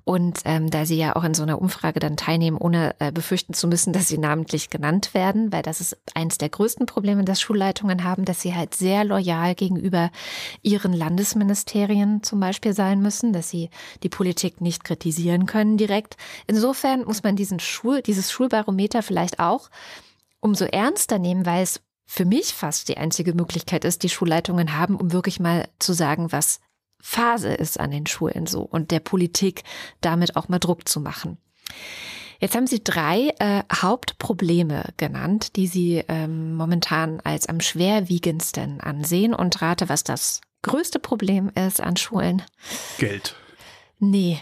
Und ähm, da Sie ja auch in so einer Umfrage dann teilnehmen, ohne äh, befürchten zu müssen, dass Sie namentlich genannt werden, weil das ist eines der größten Probleme, das Schulleitungen haben, dass sie halt sehr loyal gegenüber ihren Landesministerien zum Beispiel sein müssen, dass sie die Politik nicht kritisieren können direkt. Insofern muss man diesen Schul, dieses Schulbarometer vielleicht auch umso ernster nehmen, weil es für mich fast die einzige Möglichkeit ist, die Schulleitungen haben, um wirklich mal zu sagen, was Phase ist an den Schulen so und der Politik damit auch mal Druck zu machen. Jetzt haben Sie drei äh, Hauptprobleme genannt, die Sie ähm, momentan als am schwerwiegendsten ansehen und rate, was das größte Problem ist an Schulen. Geld. Nee.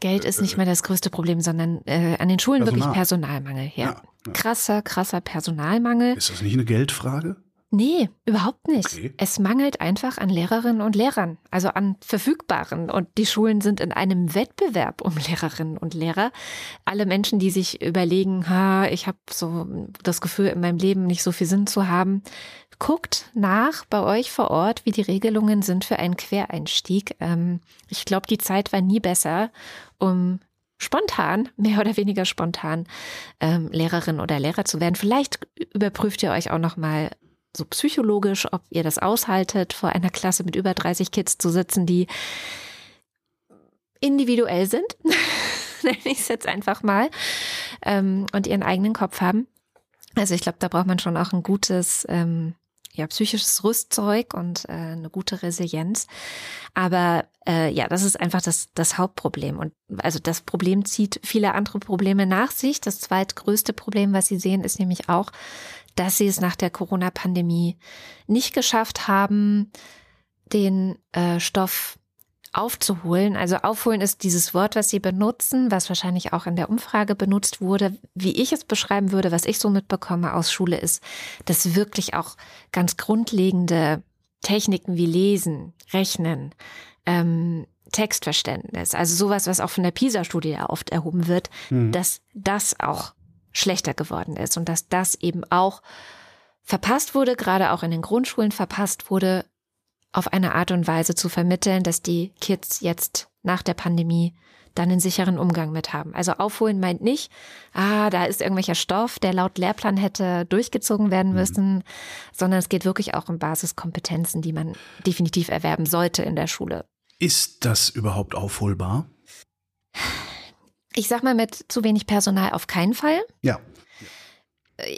Geld ist nicht mehr das größte Problem, sondern äh, an den Schulen Personal. wirklich Personalmangel. Ja. ja, ja. Krasser, krasser Personalmangel. Ist das nicht eine Geldfrage? Nee, überhaupt nicht. Okay. Es mangelt einfach an Lehrerinnen und Lehrern, also an verfügbaren. Und die Schulen sind in einem Wettbewerb um Lehrerinnen und Lehrer. Alle Menschen, die sich überlegen, ha, ich habe so das Gefühl, in meinem Leben nicht so viel Sinn zu haben, guckt nach bei euch vor Ort, wie die Regelungen sind für einen Quereinstieg. Ähm, ich glaube, die Zeit war nie besser, um spontan, mehr oder weniger spontan, ähm, Lehrerin oder Lehrer zu werden. Vielleicht überprüft ihr euch auch noch mal so psychologisch, ob ihr das aushaltet, vor einer Klasse mit über 30 Kids zu sitzen, die individuell sind, nenne ich es jetzt einfach mal, ähm, und ihren eigenen Kopf haben. Also ich glaube, da braucht man schon auch ein gutes ähm, ja, psychisches Rüstzeug und äh, eine gute Resilienz. Aber äh, ja, das ist einfach das, das Hauptproblem. Und also das Problem zieht viele andere Probleme nach sich. Das zweitgrößte Problem, was Sie sehen, ist nämlich auch, dass sie es nach der Corona-Pandemie nicht geschafft haben, den äh, Stoff aufzuholen. Also aufholen ist dieses Wort, was Sie benutzen, was wahrscheinlich auch in der Umfrage benutzt wurde. Wie ich es beschreiben würde, was ich so mitbekomme aus Schule, ist, dass wirklich auch ganz grundlegende Techniken wie Lesen, Rechnen, ähm, Textverständnis, also sowas, was auch von der PISA-Studie oft erhoben wird, mhm. dass das auch schlechter geworden ist und dass das eben auch verpasst wurde, gerade auch in den Grundschulen verpasst wurde, auf eine Art und Weise zu vermitteln, dass die Kids jetzt nach der Pandemie dann einen sicheren Umgang mit haben. Also aufholen meint nicht, ah, da ist irgendwelcher Stoff, der laut Lehrplan hätte durchgezogen werden mhm. müssen, mhm. sondern es geht wirklich auch um Basiskompetenzen, die man definitiv erwerben sollte in der Schule. Ist das überhaupt aufholbar? Ich sag mal mit zu wenig Personal auf keinen Fall. Ja.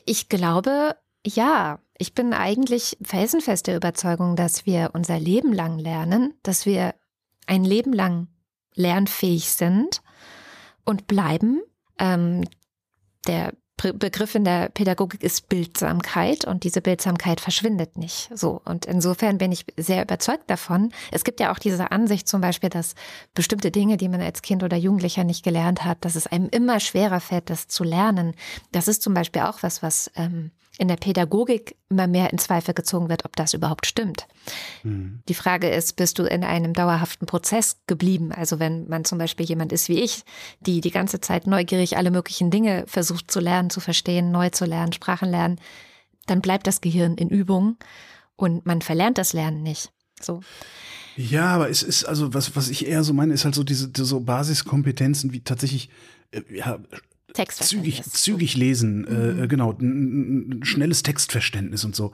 Ich glaube, ja. Ich bin eigentlich felsenfest der Überzeugung, dass wir unser Leben lang lernen, dass wir ein Leben lang lernfähig sind und bleiben. Ähm, der Begriff in der Pädagogik ist Bildsamkeit und diese Bildsamkeit verschwindet nicht. So. Und insofern bin ich sehr überzeugt davon. Es gibt ja auch diese Ansicht zum Beispiel, dass bestimmte Dinge, die man als Kind oder Jugendlicher nicht gelernt hat, dass es einem immer schwerer fällt, das zu lernen. Das ist zum Beispiel auch was, was ähm, in der Pädagogik immer mehr in Zweifel gezogen wird, ob das überhaupt stimmt. Mhm. Die Frage ist, bist du in einem dauerhaften Prozess geblieben? Also wenn man zum Beispiel jemand ist wie ich, die die ganze Zeit neugierig alle möglichen Dinge versucht zu lernen, zu verstehen, neu zu lernen, Sprachen lernen, dann bleibt das Gehirn in Übung und man verlernt das Lernen nicht. So. Ja, aber es ist also was, was ich eher so meine, ist halt so diese, diese so Basiskompetenzen wie tatsächlich äh, ja, zügig, zügig lesen, äh, mhm. äh, genau, ein, ein, schnelles Textverständnis und so.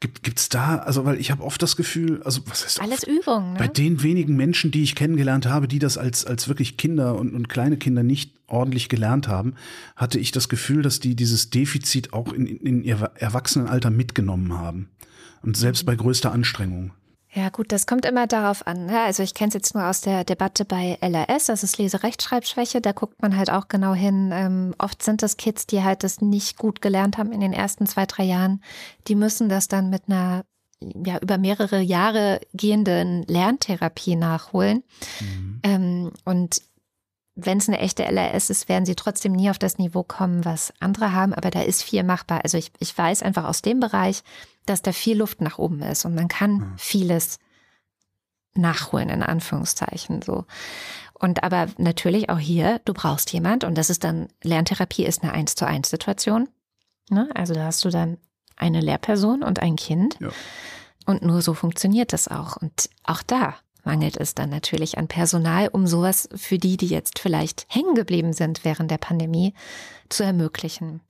Gibt gibt's da, also weil ich habe oft das Gefühl, also was heißt alles Übung, ne? Bei den wenigen Menschen, die ich kennengelernt habe, die das als als wirklich Kinder und, und kleine Kinder nicht ordentlich gelernt haben, hatte ich das Gefühl, dass die dieses Defizit auch in, in ihr Erwachsenenalter mitgenommen haben und selbst mhm. bei größter Anstrengung. Ja, gut, das kommt immer darauf an. Ne? Also ich kenne es jetzt nur aus der Debatte bei LRS, das ist Leserechtschreibschwäche, da guckt man halt auch genau hin. Ähm, oft sind das Kids, die halt das nicht gut gelernt haben in den ersten zwei, drei Jahren. Die müssen das dann mit einer ja über mehrere Jahre gehenden Lerntherapie nachholen. Mhm. Ähm, und wenn es eine echte LRS ist, werden sie trotzdem nie auf das Niveau kommen, was andere haben, aber da ist viel machbar. Also ich, ich weiß einfach aus dem Bereich, dass da viel Luft nach oben ist und man kann mhm. vieles nachholen, in Anführungszeichen so. Und aber natürlich auch hier, du brauchst jemand und das ist dann, Lerntherapie ist eine Eins zu eins Situation. Ne? Also da hast du dann eine Lehrperson und ein Kind. Ja. Und nur so funktioniert das auch. Und auch da mangelt es dann natürlich an Personal, um sowas für die, die jetzt vielleicht hängen geblieben sind während der Pandemie, zu ermöglichen.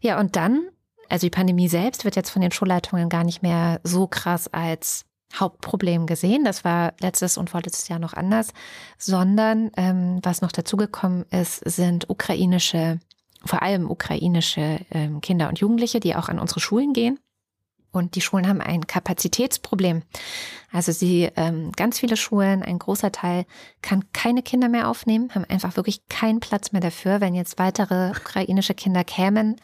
Ja, und dann, also die Pandemie selbst wird jetzt von den Schulleitungen gar nicht mehr so krass als Hauptproblem gesehen. Das war letztes und vorletztes Jahr noch anders, sondern ähm, was noch dazugekommen ist, sind ukrainische, vor allem ukrainische ähm, Kinder und Jugendliche, die auch an unsere Schulen gehen. Und die Schulen haben ein Kapazitätsproblem. Also sie, ähm, ganz viele Schulen, ein großer Teil kann keine Kinder mehr aufnehmen, haben einfach wirklich keinen Platz mehr dafür. Wenn jetzt weitere ukrainische Kinder kämen,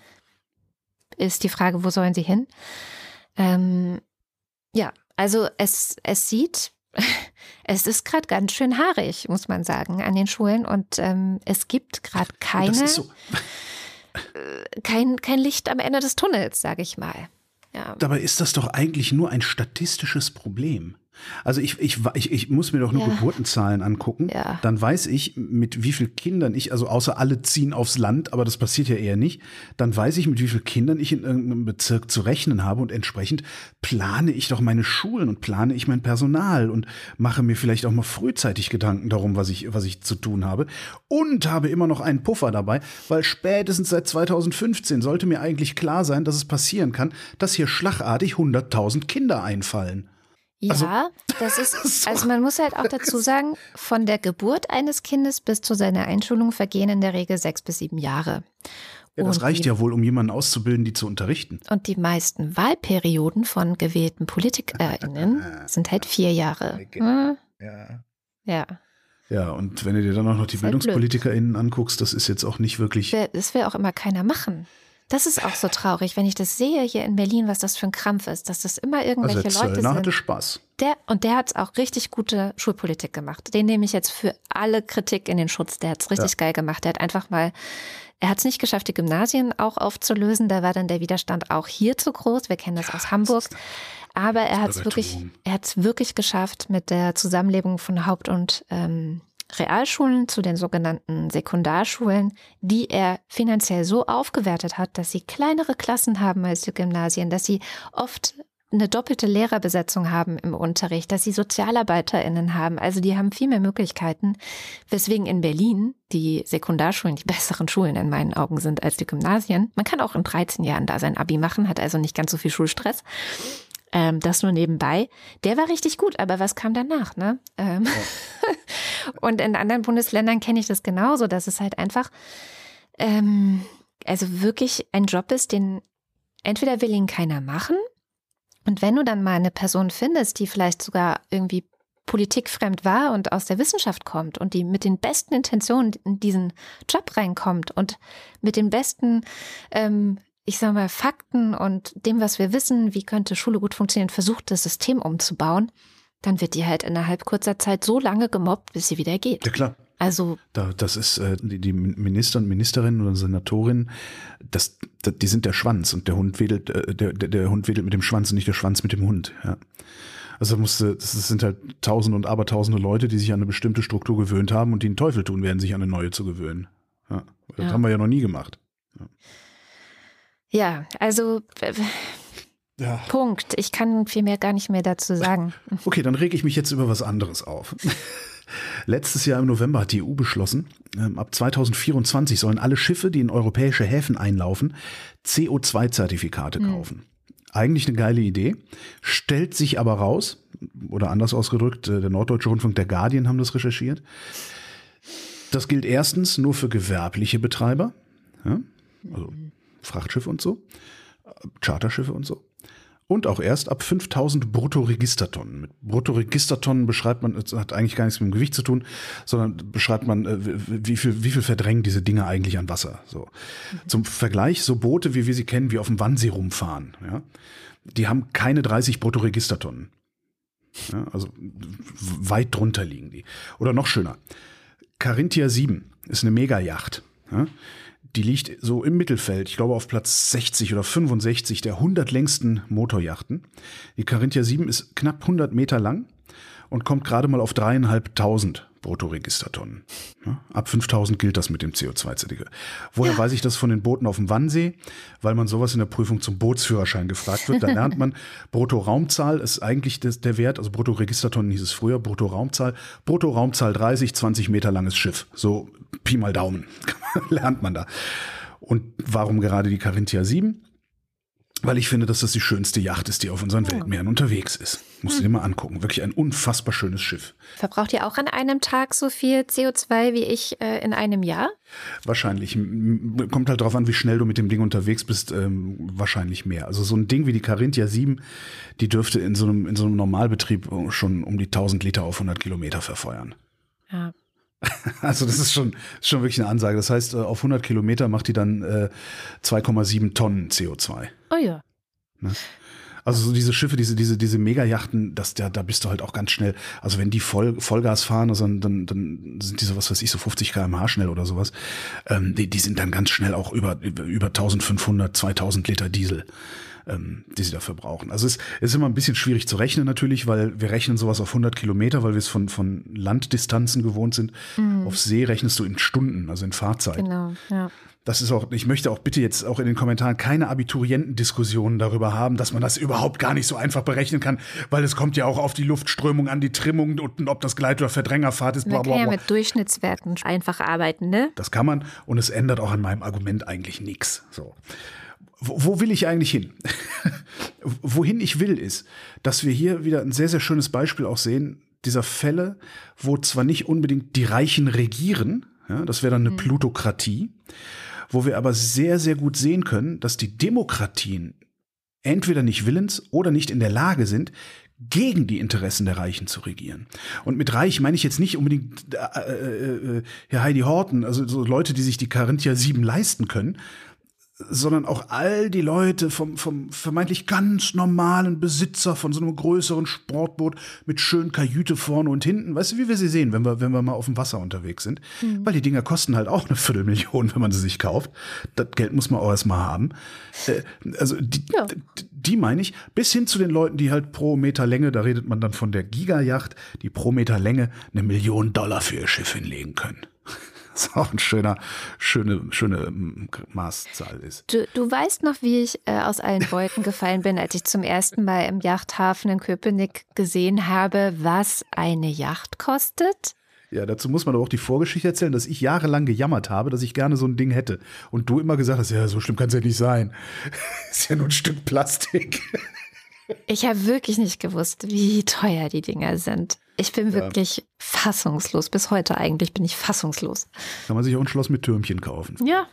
ist die Frage, wo sollen sie hin? Ähm, ja, also es, es sieht, es ist gerade ganz schön haarig, muss man sagen, an den Schulen. Und ähm, es gibt gerade keine, so. Äh, kein, kein Licht am Ende des Tunnels, sage ich mal. Ja. Dabei ist das doch eigentlich nur ein statistisches Problem. Also ich, ich, ich, ich muss mir doch nur ja. Geburtenzahlen angucken. Ja. Dann weiß ich, mit wie vielen Kindern ich, also außer alle ziehen aufs Land, aber das passiert ja eher nicht, dann weiß ich, mit wie vielen Kindern ich in irgendeinem Bezirk zu rechnen habe und entsprechend plane ich doch meine Schulen und plane ich mein Personal und mache mir vielleicht auch mal frühzeitig Gedanken darum, was ich, was ich zu tun habe und habe immer noch einen Puffer dabei, weil spätestens seit 2015 sollte mir eigentlich klar sein, dass es passieren kann, dass hier schlagartig 100.000 Kinder einfallen. Also ja, das ist, also man muss halt auch dazu sagen, von der Geburt eines Kindes bis zu seiner Einschulung vergehen in der Regel sechs bis sieben Jahre. Ja, das und reicht die, ja wohl, um jemanden auszubilden, die zu unterrichten. Und die meisten Wahlperioden von gewählten PolitikerInnen sind halt vier Jahre. Hm? Ja. Ja. Ja, und wenn du dir dann auch noch die halt BildungspolitikerInnen anguckst, das ist jetzt auch nicht wirklich. Das will auch immer keiner machen. Das ist auch so traurig, wenn ich das sehe hier in Berlin, was das für ein Krampf ist, dass das immer irgendwelche also der Leute sind. hatte Spaß. Der, und der hat auch richtig gute Schulpolitik gemacht. Den nehme ich jetzt für alle Kritik in den Schutz. Der hat es richtig ja. geil gemacht. Der hat einfach mal, er hat es nicht geschafft, die Gymnasien auch aufzulösen. Da war dann der Widerstand auch hier zu groß. Wir kennen das ja, aus Hamburg. Das Aber er hat es wirklich, er hat es wirklich geschafft mit der Zusammenlegung von Haupt- und ähm, Realschulen zu den sogenannten Sekundarschulen, die er finanziell so aufgewertet hat, dass sie kleinere Klassen haben als die Gymnasien, dass sie oft eine doppelte Lehrerbesetzung haben im Unterricht, dass sie SozialarbeiterInnen haben. Also die haben viel mehr Möglichkeiten, weswegen in Berlin die Sekundarschulen die besseren Schulen in meinen Augen sind als die Gymnasien. Man kann auch in 13 Jahren da sein Abi machen, hat also nicht ganz so viel Schulstress. Ähm, das nur nebenbei. Der war richtig gut, aber was kam danach, ne? Ähm ja. und in anderen Bundesländern kenne ich das genauso, dass es halt einfach, ähm, also wirklich ein Job ist, den entweder will ihn keiner machen und wenn du dann mal eine Person findest, die vielleicht sogar irgendwie politikfremd war und aus der Wissenschaft kommt und die mit den besten Intentionen in diesen Job reinkommt und mit den besten ähm, ich sage mal, Fakten und dem, was wir wissen, wie könnte Schule gut funktionieren, versucht, das System umzubauen, dann wird die halt innerhalb kurzer Zeit so lange gemobbt, bis sie wieder geht. Ja, klar. Also. Da, das ist, äh, die, die Minister und Ministerinnen oder Senatorinnen, das, das, die sind der Schwanz und der Hund wedelt, äh, der, der, der Hund wedelt mit dem Schwanz und nicht der Schwanz mit dem Hund, ja. Also musste, das sind halt tausende und abertausende Leute, die sich an eine bestimmte Struktur gewöhnt haben und die einen Teufel tun werden, sich an eine neue zu gewöhnen. Ja. Das ja. haben wir ja noch nie gemacht. Ja. Ja, also ja. Punkt. Ich kann viel mehr gar nicht mehr dazu sagen. Okay, dann rege ich mich jetzt über was anderes auf. Letztes Jahr im November hat die EU beschlossen, ähm, ab 2024 sollen alle Schiffe, die in europäische Häfen einlaufen, CO2-Zertifikate hm. kaufen. Eigentlich eine geile Idee, stellt sich aber raus, oder anders ausgedrückt, äh, der Norddeutsche Rundfunk, der Guardian haben das recherchiert. Das gilt erstens nur für gewerbliche Betreiber, ja, also Frachtschiffe und so, Charterschiffe und so. Und auch erst ab 5000 Bruttoregistertonnen. Mit Bruttoregistertonnen beschreibt man, es hat eigentlich gar nichts mit dem Gewicht zu tun, sondern beschreibt man, äh, wie viel, wie viel verdrängen diese Dinge eigentlich an Wasser. So. Mhm. Zum Vergleich, so Boote, wie wir sie kennen, wie auf dem Wannsee rumfahren, ja, die haben keine 30 Bruttoregistertonnen. Ja, also weit drunter liegen die. Oder noch schöner. Carinthia 7 ist eine Megajacht. Ja, die liegt so im Mittelfeld, ich glaube auf Platz 60 oder 65 der 100 längsten Motorjachten. Die Carinthia 7 ist knapp 100 Meter lang und kommt gerade mal auf dreieinhalbtausend Bruttoregistertonnen. Ja, ab 5000 gilt das mit dem CO2-Zertifikat. Woher ja. weiß ich das von den Booten auf dem Wannsee? Weil man sowas in der Prüfung zum Bootsführerschein gefragt wird. Da lernt man, Bruttoraumzahl ist eigentlich das, der Wert, also Bruttoregistertonnen hieß es früher, Bruttoraumzahl. Bruttoraumzahl 30, 20 Meter langes Schiff. So Pi mal Daumen lernt man da. Und warum gerade die Carinthia 7? Weil ich finde, dass das die schönste Yacht ist, die auf unseren ja. Weltmeeren unterwegs ist. Musst du dir mal angucken. Wirklich ein unfassbar schönes Schiff. Verbraucht ihr auch an einem Tag so viel CO2 wie ich äh, in einem Jahr? Wahrscheinlich. Kommt halt darauf an, wie schnell du mit dem Ding unterwegs bist. Ähm, wahrscheinlich mehr. Also so ein Ding wie die Carinthia 7, die dürfte in so einem, in so einem Normalbetrieb schon um die 1000 Liter auf 100 Kilometer verfeuern. Ja. Also das ist schon, schon wirklich eine Ansage. Das heißt, äh, auf 100 Kilometer macht die dann äh, 2,7 Tonnen CO2. Oh ja. Ne? Also so diese Schiffe, diese, diese, diese Megajachten, das, da, da bist du halt auch ganz schnell. Also wenn die Voll, Vollgas fahren, also dann, dann sind die so, was weiß ich, so 50 km/h schnell oder sowas. Ähm, die, die sind dann ganz schnell auch über, über 1500, 2000 Liter Diesel ähm, die sie dafür brauchen. Also es ist immer ein bisschen schwierig zu rechnen natürlich, weil wir rechnen sowas auf 100 Kilometer, weil wir es von, von Landdistanzen gewohnt sind. Mhm. Auf See rechnest du in Stunden, also in Fahrzeit. Genau, ja. Das ist auch, ich möchte auch bitte jetzt auch in den Kommentaren keine Abiturientendiskussionen darüber haben, dass man das überhaupt gar nicht so einfach berechnen kann, weil es kommt ja auch auf die Luftströmung an, die Trimmung und ob das Gleit- oder Verdrängerfahrt ist. Man kann ja mit Durchschnittswerten einfach arbeiten, ne? Das kann man und es ändert auch an meinem Argument eigentlich nichts. So wo, wo will ich eigentlich hin? Wohin ich will, ist, dass wir hier wieder ein sehr, sehr schönes Beispiel auch sehen, dieser Fälle, wo zwar nicht unbedingt die Reichen regieren, ja, das wäre dann eine mhm. Plutokratie, wo wir aber sehr, sehr gut sehen können, dass die Demokratien entweder nicht willens oder nicht in der Lage sind, gegen die Interessen der Reichen zu regieren. Und mit Reich meine ich jetzt nicht unbedingt äh, äh, äh, Herr Heidi Horten, also so Leute, die sich die Carinthia 7 leisten können, sondern auch all die Leute vom, vom vermeintlich ganz normalen Besitzer von so einem größeren Sportboot mit schön Kajüte vorne und hinten. Weißt du, wie wir sie sehen, wenn wir, wenn wir mal auf dem Wasser unterwegs sind? Mhm. Weil die Dinger kosten halt auch eine Viertelmillion, wenn man sie sich kauft. Das Geld muss man auch erstmal haben. Äh, also die, ja. die, die meine ich, bis hin zu den Leuten, die halt pro Meter Länge, da redet man dann von der Gigajacht, die pro Meter Länge eine Million Dollar für ihr Schiff hinlegen können. Das ist auch ein schöner, schöne, schöne ähm, Maßzahl ist. Du, du weißt noch, wie ich äh, aus allen Wolken gefallen bin, als ich zum ersten Mal im Yachthafen in Köpenick gesehen habe, was eine Yacht kostet? Ja, dazu muss man aber auch die Vorgeschichte erzählen, dass ich jahrelang gejammert habe, dass ich gerne so ein Ding hätte. Und du immer gesagt hast, ja, so schlimm kann es ja nicht sein. ist ja nur ein Stück Plastik. Ich habe wirklich nicht gewusst, wie teuer die Dinger sind. Ich bin wirklich ja. fassungslos. Bis heute eigentlich bin ich fassungslos. Kann man sich auch ein Schloss mit Türmchen kaufen. Ja.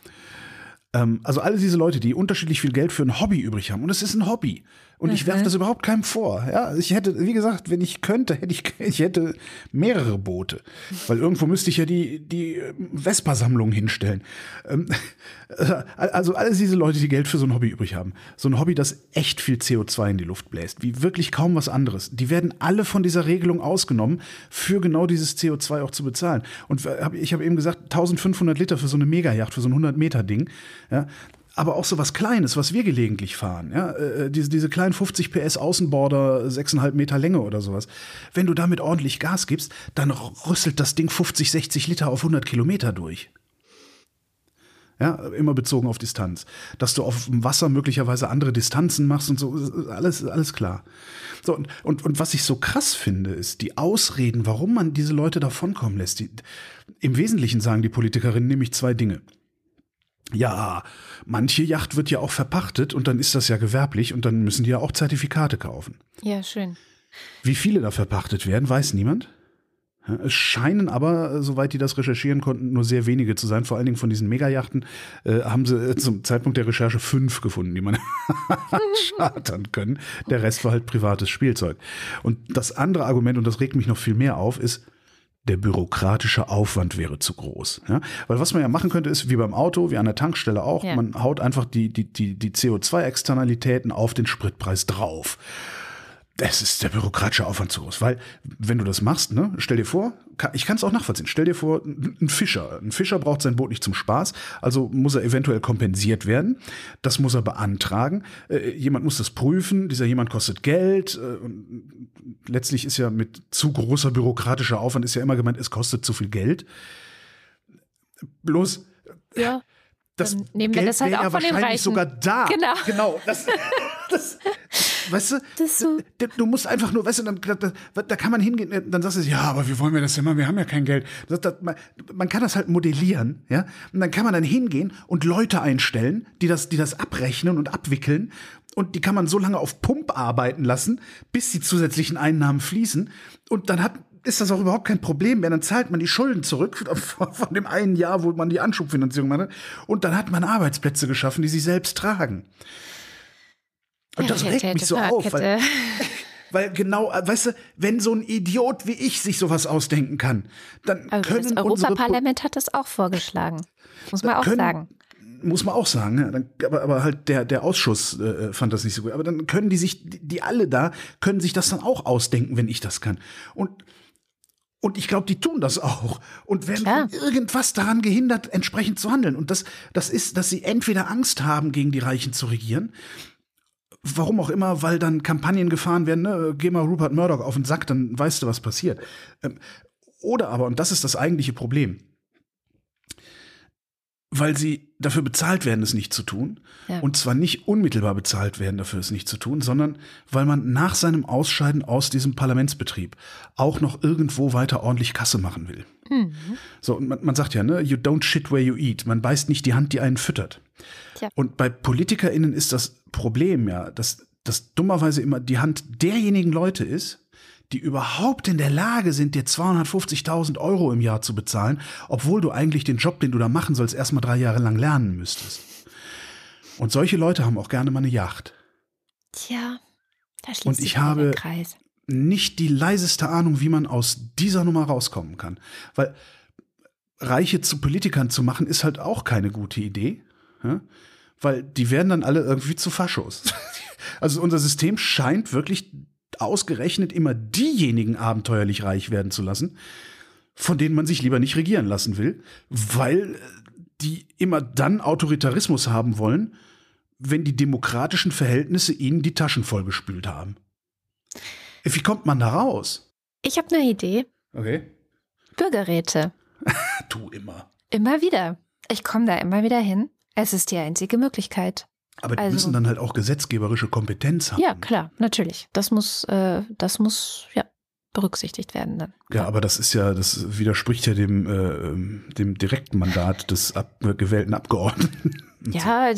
Ähm, also alle diese Leute, die unterschiedlich viel Geld für ein Hobby übrig haben. Und es ist ein Hobby. Und mhm. ich werfe das überhaupt keinem vor. Ja, ich hätte, wie gesagt, wenn ich könnte, hätte ich, ich hätte mehrere Boote. Weil irgendwo müsste ich ja die, die ähm, Vespa-Sammlung hinstellen. Ähm, also alles diese Leute, die Geld für so ein Hobby übrig haben. So ein Hobby, das echt viel CO2 in die Luft bläst. Wie wirklich kaum was anderes. Die werden alle von dieser Regelung ausgenommen, für genau dieses CO2 auch zu bezahlen. Und ich habe eben gesagt, 1500 Liter für so eine Megajacht, für so ein 100 Meter Ding. Ja, aber auch so was Kleines, was wir gelegentlich fahren. Ja? Äh, äh diese, diese kleinen 50 PS Außenborder, 6,5 Meter Länge oder sowas. Wenn du damit ordentlich Gas gibst, dann rüsselt das Ding 50, 60 Liter auf 100 Kilometer durch. Ja, immer bezogen auf Distanz. Dass du auf dem Wasser möglicherweise andere Distanzen machst und so, alles, alles klar. So, und, und, und was ich so krass finde, ist die Ausreden, warum man diese Leute davonkommen lässt. Die, Im Wesentlichen sagen die Politikerinnen nämlich zwei Dinge. Ja, manche Yacht wird ja auch verpachtet und dann ist das ja gewerblich und dann müssen die ja auch Zertifikate kaufen. Ja, schön. Wie viele da verpachtet werden, weiß niemand. Es scheinen aber, soweit die das recherchieren konnten, nur sehr wenige zu sein. Vor allen Dingen von diesen Megajachten äh, haben sie äh, zum Zeitpunkt der Recherche fünf gefunden, die man chartern können. Der Rest war halt privates Spielzeug. Und das andere Argument, und das regt mich noch viel mehr auf, ist, der bürokratische Aufwand wäre zu groß. Ja? Weil was man ja machen könnte, ist wie beim Auto, wie an der Tankstelle auch, ja. man haut einfach die, die, die, die CO2-Externalitäten auf den Spritpreis drauf. Das ist der bürokratische Aufwand zu groß. Weil, wenn du das machst, ne, stell dir vor, ich kann es auch nachvollziehen. Stell dir vor, ein Fischer. Ein Fischer braucht sein Boot nicht zum Spaß, also muss er eventuell kompensiert werden. Das muss er beantragen. Äh, jemand muss das prüfen. Dieser jemand kostet Geld. Äh, letztlich ist ja mit zu großer bürokratischer Aufwand ist ja immer gemeint, es kostet zu viel Geld. Bloß. Ja. Das Dann nehmen wir Geld das halt auch ja von wahrscheinlich sogar da. Genau. Genau. Das, das, weißt du, so- du, musst einfach nur, weißt du, dann, da, da, kann man hingehen, dann sagst du, ja, aber wie wollen wir das denn machen? Wir haben ja kein Geld. Das, das, man, man kann das halt modellieren, ja. Und dann kann man dann hingehen und Leute einstellen, die das, die das abrechnen und abwickeln. Und die kann man so lange auf Pump arbeiten lassen, bis die zusätzlichen Einnahmen fließen. Und dann hat, ist das auch überhaupt kein Problem mehr. Dann zahlt man die Schulden zurück von dem einen Jahr, wo man die Anschubfinanzierung hatte. Und dann hat man Arbeitsplätze geschaffen, die sie selbst tragen. Und das regt mich so auf, weil, weil genau, äh, weißt du, wenn so ein Idiot wie ich sich sowas ausdenken kann, dann Also können das Europaparlament hat das auch vorgeschlagen. Muss man auch können- sagen. muss man auch sagen, ja, dann, aber, aber halt der, der Ausschuss äh, fand das nicht so gut. Aber dann können die sich, die, die alle da, können sich das dann auch ausdenken, wenn ich das kann. Und, und ich glaube, die tun das auch und werden Klar. von irgendwas daran gehindert, entsprechend zu handeln. Und das, das ist, dass sie entweder Angst haben, gegen die Reichen zu regieren, warum auch immer, weil dann Kampagnen gefahren werden, ne, geh mal Rupert Murdoch auf den Sack, dann weißt du, was passiert. Ähm, oder aber, und das ist das eigentliche Problem, weil sie dafür bezahlt werden, es nicht zu tun. Ja. Und zwar nicht unmittelbar bezahlt werden, dafür es nicht zu tun, sondern weil man nach seinem Ausscheiden aus diesem Parlamentsbetrieb auch noch irgendwo weiter ordentlich Kasse machen will. Mhm. So, und man, man sagt ja, ne, you don't shit where you eat. Man beißt nicht die Hand, die einen füttert. Tja. Und bei PolitikerInnen ist das Problem ja, dass das dummerweise immer die Hand derjenigen Leute ist, die überhaupt in der Lage sind, dir 250.000 Euro im Jahr zu bezahlen, obwohl du eigentlich den Job, den du da machen sollst, erstmal drei Jahre lang lernen müsstest. Und solche Leute haben auch gerne mal eine Yacht. Tja, da schließt Und ich habe- Kreis. Nicht die leiseste Ahnung, wie man aus dieser Nummer rauskommen kann. Weil Reiche zu Politikern zu machen, ist halt auch keine gute Idee. Ja? Weil die werden dann alle irgendwie zu Faschos. Also unser System scheint wirklich ausgerechnet immer diejenigen abenteuerlich reich werden zu lassen, von denen man sich lieber nicht regieren lassen will, weil äh, die immer dann Autoritarismus haben wollen, wenn die demokratischen Verhältnisse ihnen die Taschen vollgespült haben. Wie kommt man da raus? Ich habe eine Idee. Okay. Bürgerräte. Tu immer. Immer wieder. Ich komme da immer wieder hin. Es ist die einzige Möglichkeit. Aber die Also- müssen dann halt auch gesetzgeberische Kompetenz haben. Ja, klar, natürlich. Das muss, äh, das muss ja berücksichtigt werden dann. Ja, aber das ist ja, das widerspricht ja dem, äh, ähm, dem direkten Mandat des ab, gewählten Abgeordneten. Ja,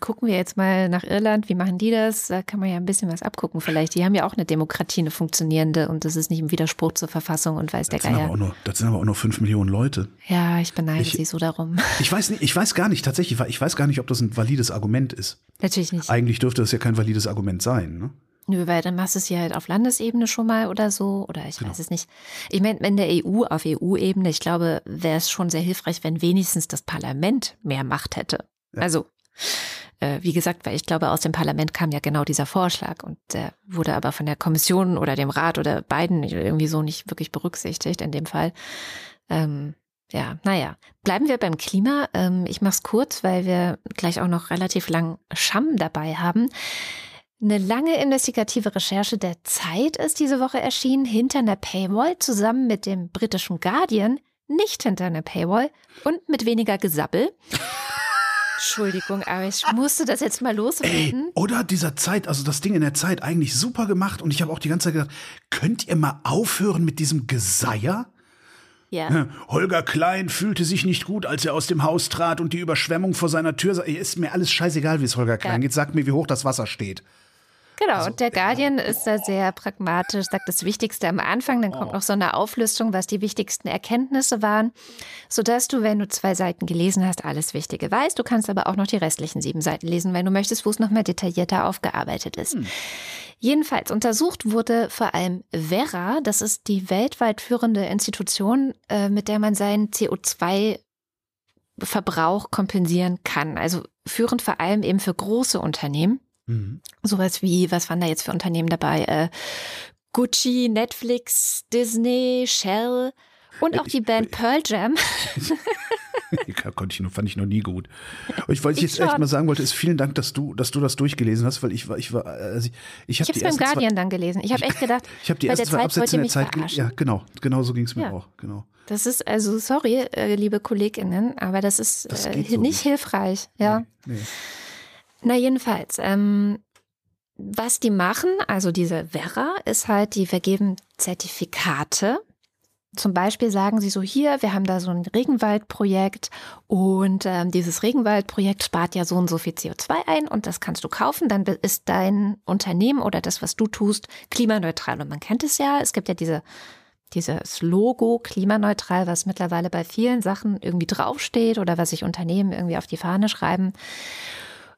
gucken wir jetzt mal nach Irland. Wie machen die das? Da kann man ja ein bisschen was abgucken vielleicht. Die haben ja auch eine Demokratie, eine funktionierende und das ist nicht im Widerspruch zur Verfassung und weiß der Das aber Geier. nur, das sind aber auch nur fünf Millionen Leute. Ja, ich beneide Ich- sie so darum. Ich weiß nicht, ich weiß gar nicht, tatsächlich, ich weiß gar nicht, ob das ein valides Argument ist. Natürlich nicht. Eigentlich dürfte das ja kein valides Argument sein, ne? Nö, weil dann machst du es ja halt auf Landesebene schon mal oder so. Oder ich Genau. weiß es nicht. Ich meine, in der EU, auf EU-Ebene, ich glaube, wäre es schon sehr hilfreich, wenn wenigstens das Parlament mehr Macht hätte. Ja. Also, äh, wie gesagt, weil ich glaube, aus dem Parlament kam ja genau dieser Vorschlag und der wurde aber von der Kommission oder dem Rat oder beiden irgendwie so nicht wirklich berücksichtigt in dem Fall. Ähm, ja, naja. Bleiben wir beim Klima. Ähm, ich mach's kurz, weil wir gleich auch noch relativ lang Scham dabei haben. Eine lange investigative Recherche der Zeit ist diese Woche erschienen, hinter einer Paywall, zusammen mit dem britischen Guardian, nicht hinter einer Paywall und mit weniger Gesabbel. Entschuldigung, aber ich musste das jetzt mal loswerden. oder dieser Zeit, also das Ding in der Zeit eigentlich super gemacht und ich habe auch die ganze Zeit gedacht, könnt ihr mal aufhören mit diesem Geseier? Ja. Holger Klein fühlte sich nicht gut, als er aus dem Haus trat und die Überschwemmung vor seiner Tür sah. Ist mir alles scheißegal, wie es Holger Klein Ja. geht. Sagt mir, wie hoch das Wasser steht. Genau, und der Guardian ist da sehr pragmatisch, sagt das Wichtigste am Anfang, dann kommt noch so eine Auflistung, was die wichtigsten Erkenntnisse waren, sodass du, wenn du zwei Seiten gelesen hast, alles Wichtige weißt. Du kannst aber auch noch die restlichen sieben Seiten lesen, wenn du möchtest, wo es noch mehr detaillierter aufgearbeitet ist. Jedenfalls untersucht wurde vor allem Vera, das ist die weltweit führende Institution, äh, mit der man seinen CO2 Verbrauch kompensieren kann. Also führend vor allem eben für große Unternehmen. Mhm. Sowas wie, was waren da jetzt für Unternehmen dabei? Äh, Gucci, Netflix, Disney, Shell Und auch die Band Pearl Jam. Konnte ich nur, fand ich noch nie gut. Und ich, was ich, Ich jetzt echt schon. mal sagen wollte, ist vielen Dank, dass du, dass du das durchgelesen hast, weil ich war, ich war, also ich, ich Ich habe habe die es beim ersten zwei, Guardian dann gelesen. Ich habe echt gedacht, ich habe die ersten der zwei Zeit Absätze in der Zeit, verarschen. ja genau, genau so ging es mir Ja. auch, genau. Das ist also, sorry, äh, liebe KollegInnen, aber das ist Das äh, so nicht nicht. hilfreich. Ja. Nee. Na, jedenfalls, ähm, was die machen, also diese Werra, ist halt, die vergeben Zertifikate. Zum Beispiel sagen sie so, hier, wir haben da so ein Regenwaldprojekt und ähm, dieses Regenwaldprojekt spart ja so und so viel CO2 ein und das kannst du kaufen, dann ist dein Unternehmen oder das, was du tust, klimaneutral. Und man kennt es ja, es gibt ja diese, dieses Logo klimaneutral, was mittlerweile bei vielen Sachen irgendwie draufsteht oder was sich Unternehmen irgendwie auf die Fahne schreiben.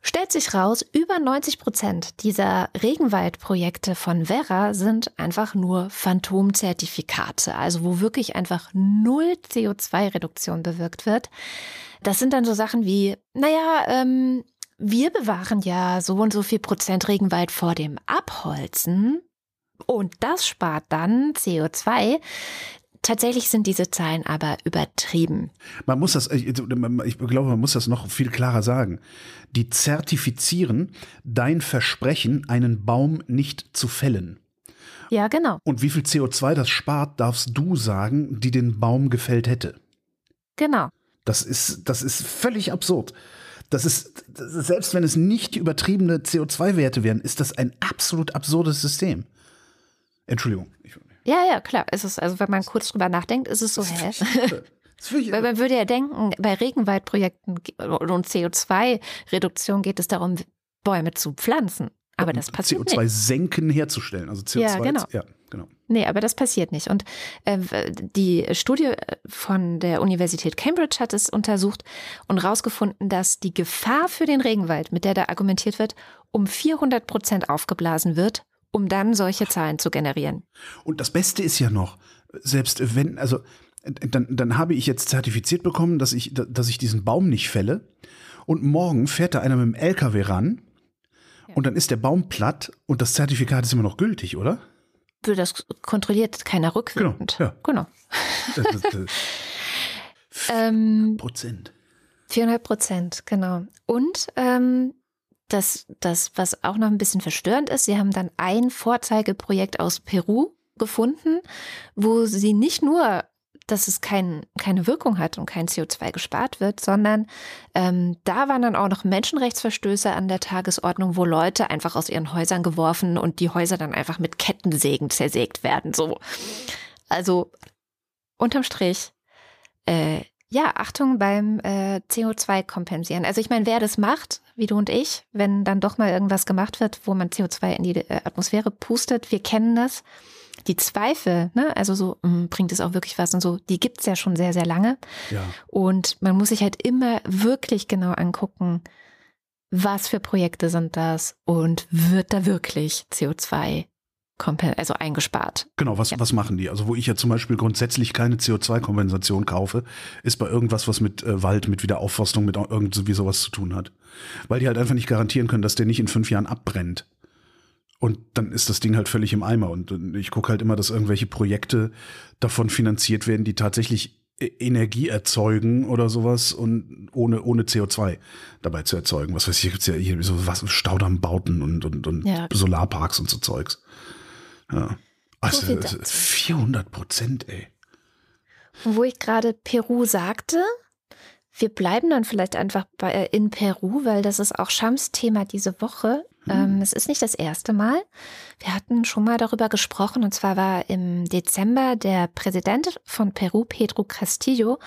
Stellt sich raus, über 90 Prozent dieser Regenwaldprojekte von Verra sind einfach nur Phantomzertifikate, also wo wirklich einfach null CO2-Reduktion bewirkt wird. Das sind dann so Sachen wie, naja, ähm, wir bewahren ja so und so viel Prozent Regenwald vor dem Abholzen und das spart dann CO2. Tatsächlich sind diese Zahlen aber übertrieben. Man muss das, ich ich glaube, man muss das noch viel klarer sagen. Die zertifizieren dein Versprechen, einen Baum nicht zu fällen. Ja, genau, Und wie viel CO2 das spart, darfst du sagen, die den Baum gefällt hätte. genau. Das ist, das ist völlig absurd. Das ist, selbst wenn es nicht übertriebene CO2-Werte wären, ist das ein absolut absurdes System. Entschuldigung. Ich, Ja, ja, klar. Es ist, also wenn man kurz drüber nachdenkt, ist es so, hä? Weil man würde ja denken, bei Regenwaldprojekten ge- und CO2-Reduktion geht es darum, Bäume zu pflanzen. Aber das passiert nicht. CO2-Senken herzustellen. Also CO2. Ja, genau. Ja, genau. Nee, aber das passiert nicht. Und äh, die Studie von der Universität Cambridge hat es untersucht und herausgefunden, dass die Gefahr für den Regenwald, mit der da argumentiert wird, um 400 Prozent aufgeblasen wird, um dann solche Zahlen zu generieren. Und das Beste ist ja noch, selbst wenn, also dann, dann habe ich jetzt zertifiziert bekommen, dass ich, dass ich diesen Baum nicht fälle. Und morgen fährt da einer mit dem LKW ran. Und dann ist der Baum platt und das Zertifikat ist immer noch gültig, oder? Wird das kontrolliert keiner rückwirkend. Genau, ja. genau. Das, das, das, Ähm, Prozent. 400 Prozent, genau. Und ähm, das, das, was auch noch ein bisschen verstörend ist, sie haben dann ein Vorzeigeprojekt aus Peru gefunden, wo sie nicht nur, dass es kein, keine Wirkung hat und kein CO2 gespart wird, sondern ähm, da waren dann auch noch Menschenrechtsverstöße an der Tagesordnung, wo Leute einfach aus ihren Häusern geworfen und die Häuser dann einfach mit Kettensägen zersägt werden. So. Also unterm Strich äh, ja, Achtung beim äh, CO2 kompensieren. Also ich meine, wer das macht, wie du und ich, wenn dann doch mal irgendwas gemacht wird, wo man CO2 in die äh, Atmosphäre pustet, wir kennen das. Die Zweifel, ne, also so, mh, bringt es auch wirklich was und so, die gibt's ja schon sehr, sehr lange. Ja. Und man muss sich halt immer wirklich genau angucken, was für Projekte sind das und wird da wirklich CO2 kompen- also eingespart. Genau, was, Ja. was machen die? Also wo ich ja zum Beispiel grundsätzlich keine CO2-Kompensation kaufe, ist bei irgendwas, was mit äh, Wald, mit Wiederaufforstung, mit irgendwie sowas zu tun hat. Weil die halt einfach nicht garantieren können, dass der nicht in fünf Jahren abbrennt. Und dann ist das Ding halt völlig im Eimer. Und ich gucke halt immer, dass irgendwelche Projekte davon finanziert werden, die tatsächlich E- Energie erzeugen oder sowas und ohne, ohne CO2 dabei zu erzeugen. Was weiß ich, hier gibt's ja hier so was, Staudammbauten und, und, und Ja. Solarparks und so Zeugs. Ja. Also, ist 400 Prozent, ey. Und wo ich gerade Peru sagte, wir bleiben dann vielleicht einfach bei, äh, in Peru, weil das ist auch Shams Thema diese Woche. Ähm, es ist nicht das erste Mal. Wir hatten schon mal darüber gesprochen und zwar war im Dezember der Präsident von Peru, Pedro Castillo,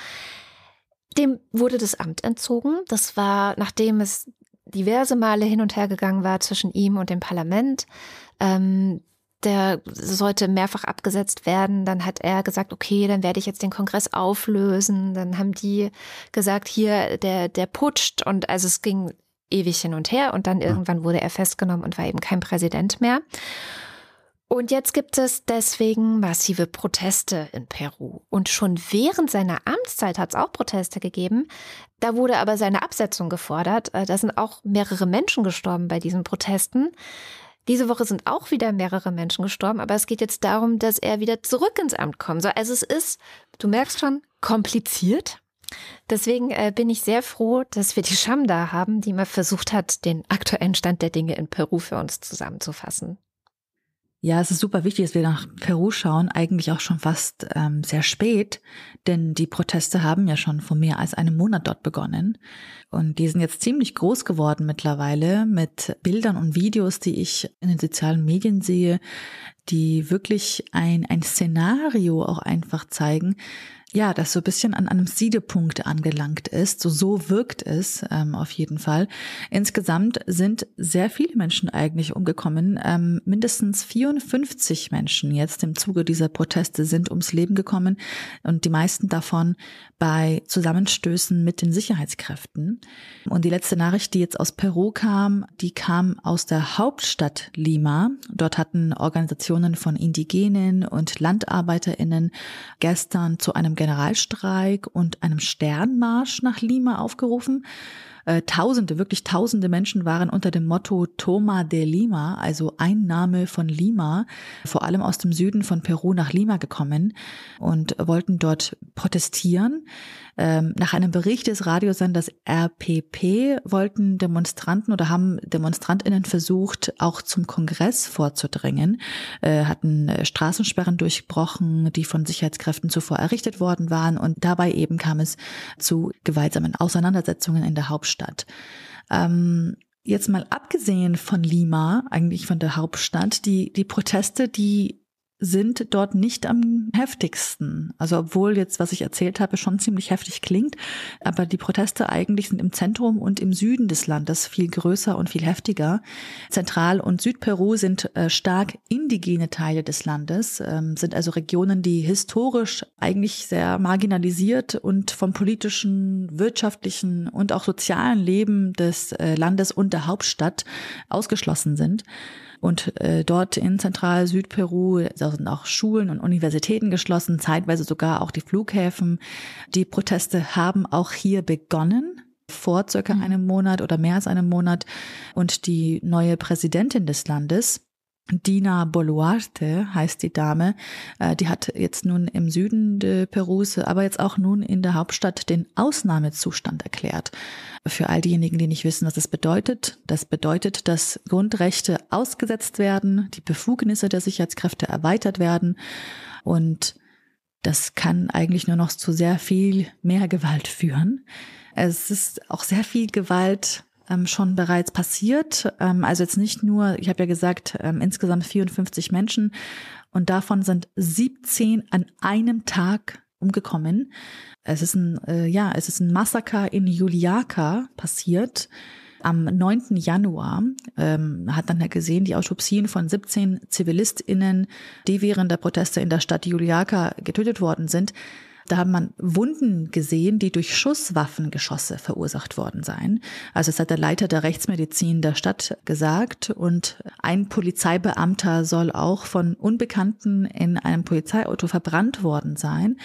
dem wurde das Amt entzogen. Das war, nachdem es diverse Male hin und her gegangen war zwischen ihm und dem Parlament. Ähm, der sollte mehrfach abgesetzt werden. Dann hat er gesagt, okay, dann werde ich jetzt den Kongress auflösen. Dann haben die gesagt, hier, der, der putscht. Und also es ging ewig hin und her. Und dann irgendwann wurde er festgenommen und war eben kein Präsident mehr. Und jetzt gibt es deswegen massive Proteste in Peru. Und schon während seiner Amtszeit hat es auch Proteste gegeben. Da wurde aber seine Absetzung gefordert. Äh, Da sind auch mehrere Menschen gestorben bei diesen Protesten. Diese Woche sind auch wieder mehrere Menschen gestorben, aber es geht jetzt darum, dass er wieder zurück ins Amt kommen soll. Also es ist, du merkst schon, kompliziert. Deswegen äh, bin ich sehr froh, dass wir die Scham da haben, die mal versucht hat, den aktuellen Stand der Dinge in Peru für uns zusammenzufassen. Ja, es ist super wichtig, dass wir nach Peru schauen, eigentlich auch schon fast ähm, sehr spät, denn die Proteste haben ja schon vor mehr als einem Monat dort begonnen. Und die sind jetzt ziemlich groß geworden mittlerweile mit Bildern und Videos, die ich in den sozialen Medien sehe, die wirklich ein, ein Szenario auch einfach zeigen, ja, das so ein bisschen an einem Siedepunkt angelangt ist. So, so wirkt es ähm, auf jeden Fall. Insgesamt sind sehr viele Menschen eigentlich umgekommen. Ähm, mindestens 54 Menschen jetzt im Zuge dieser Proteste sind ums Leben gekommen und die meisten davon bei Zusammenstößen mit den Sicherheitskräften. Und die letzte Nachricht, die jetzt aus Peru kam, die kam aus der Hauptstadt Lima. Dort hatten Organisationen von Indigenen und Landarbeiterinnen gestern zu einem Generalstreik und einem Sternmarsch nach Lima aufgerufen. Äh, tausende, wirklich tausende Menschen waren unter dem Motto Toma de Lima, also Einnahme von Lima, vor allem aus dem Süden von Peru nach Lima gekommen und wollten dort protestieren. Ähm, nach einem Bericht des Radiosenders RPP wollten Demonstranten oder haben DemonstrantInnen versucht, auch zum Kongress vorzudringen, äh, hatten äh, Straßensperren durchbrochen, die von Sicherheitskräften zuvor errichtet worden waren und dabei eben kam es zu gewaltsamen Auseinandersetzungen in der Hauptstadt. Ähm, Jetzt mal abgesehen von Lima, eigentlich von der Hauptstadt, die, die Proteste, die sind dort nicht am heftigsten. Also obwohl jetzt, was ich erzählt habe, schon ziemlich heftig klingt, aber die Proteste eigentlich sind im Zentrum und im Süden des Landes viel größer und viel heftiger. Zentral- und Südperu sind äh, stark indigene Teile des Landes, ähm, sind also Regionen, die historisch eigentlich sehr marginalisiert und vom politischen, wirtschaftlichen und auch sozialen Leben des äh, Landes und der Hauptstadt ausgeschlossen sind. Und äh, dort in Zentral-Südperu sind auch Schulen und Universitäten geschlossen, zeitweise sogar auch die Flughäfen. Die Proteste haben auch hier begonnen vor circa mhm. einem Monat oder mehr als einem Monat. Und die neue Präsidentin des Landes, Dina Boluarte heißt die Dame, äh, die hat jetzt nun im Süden de Perus, aber jetzt auch nun in der Hauptstadt den Ausnahmezustand erklärt. Für all diejenigen, die nicht wissen, was das bedeutet, das bedeutet, dass Grundrechte ausgesetzt werden, die Befugnisse der Sicherheitskräfte erweitert werden und das kann eigentlich nur noch zu sehr viel mehr Gewalt führen. Es ist auch sehr viel Gewalt ähm, schon bereits passiert. Ähm, also jetzt nicht nur, ich habe ja gesagt, ähm, insgesamt 54 Menschen und davon sind 17 an einem Tag umgekommen. Es ist ein, äh, ja, es ist ein Massaker in Juliaka passiert. Am 9. Januar ähm, hat dann gesehen die Autopsien von 17 ZivilistInnen, die während der Proteste in der Stadt Juliaka getötet worden sind. Da hat man Wunden gesehen, die durch Schusswaffengeschosse verursacht worden seien. Also es hat der Leiter der Rechtsmedizin der Stadt gesagt und ein Polizeibeamter soll auch von Unbekannten in einem Polizeiauto verbrannt worden sein.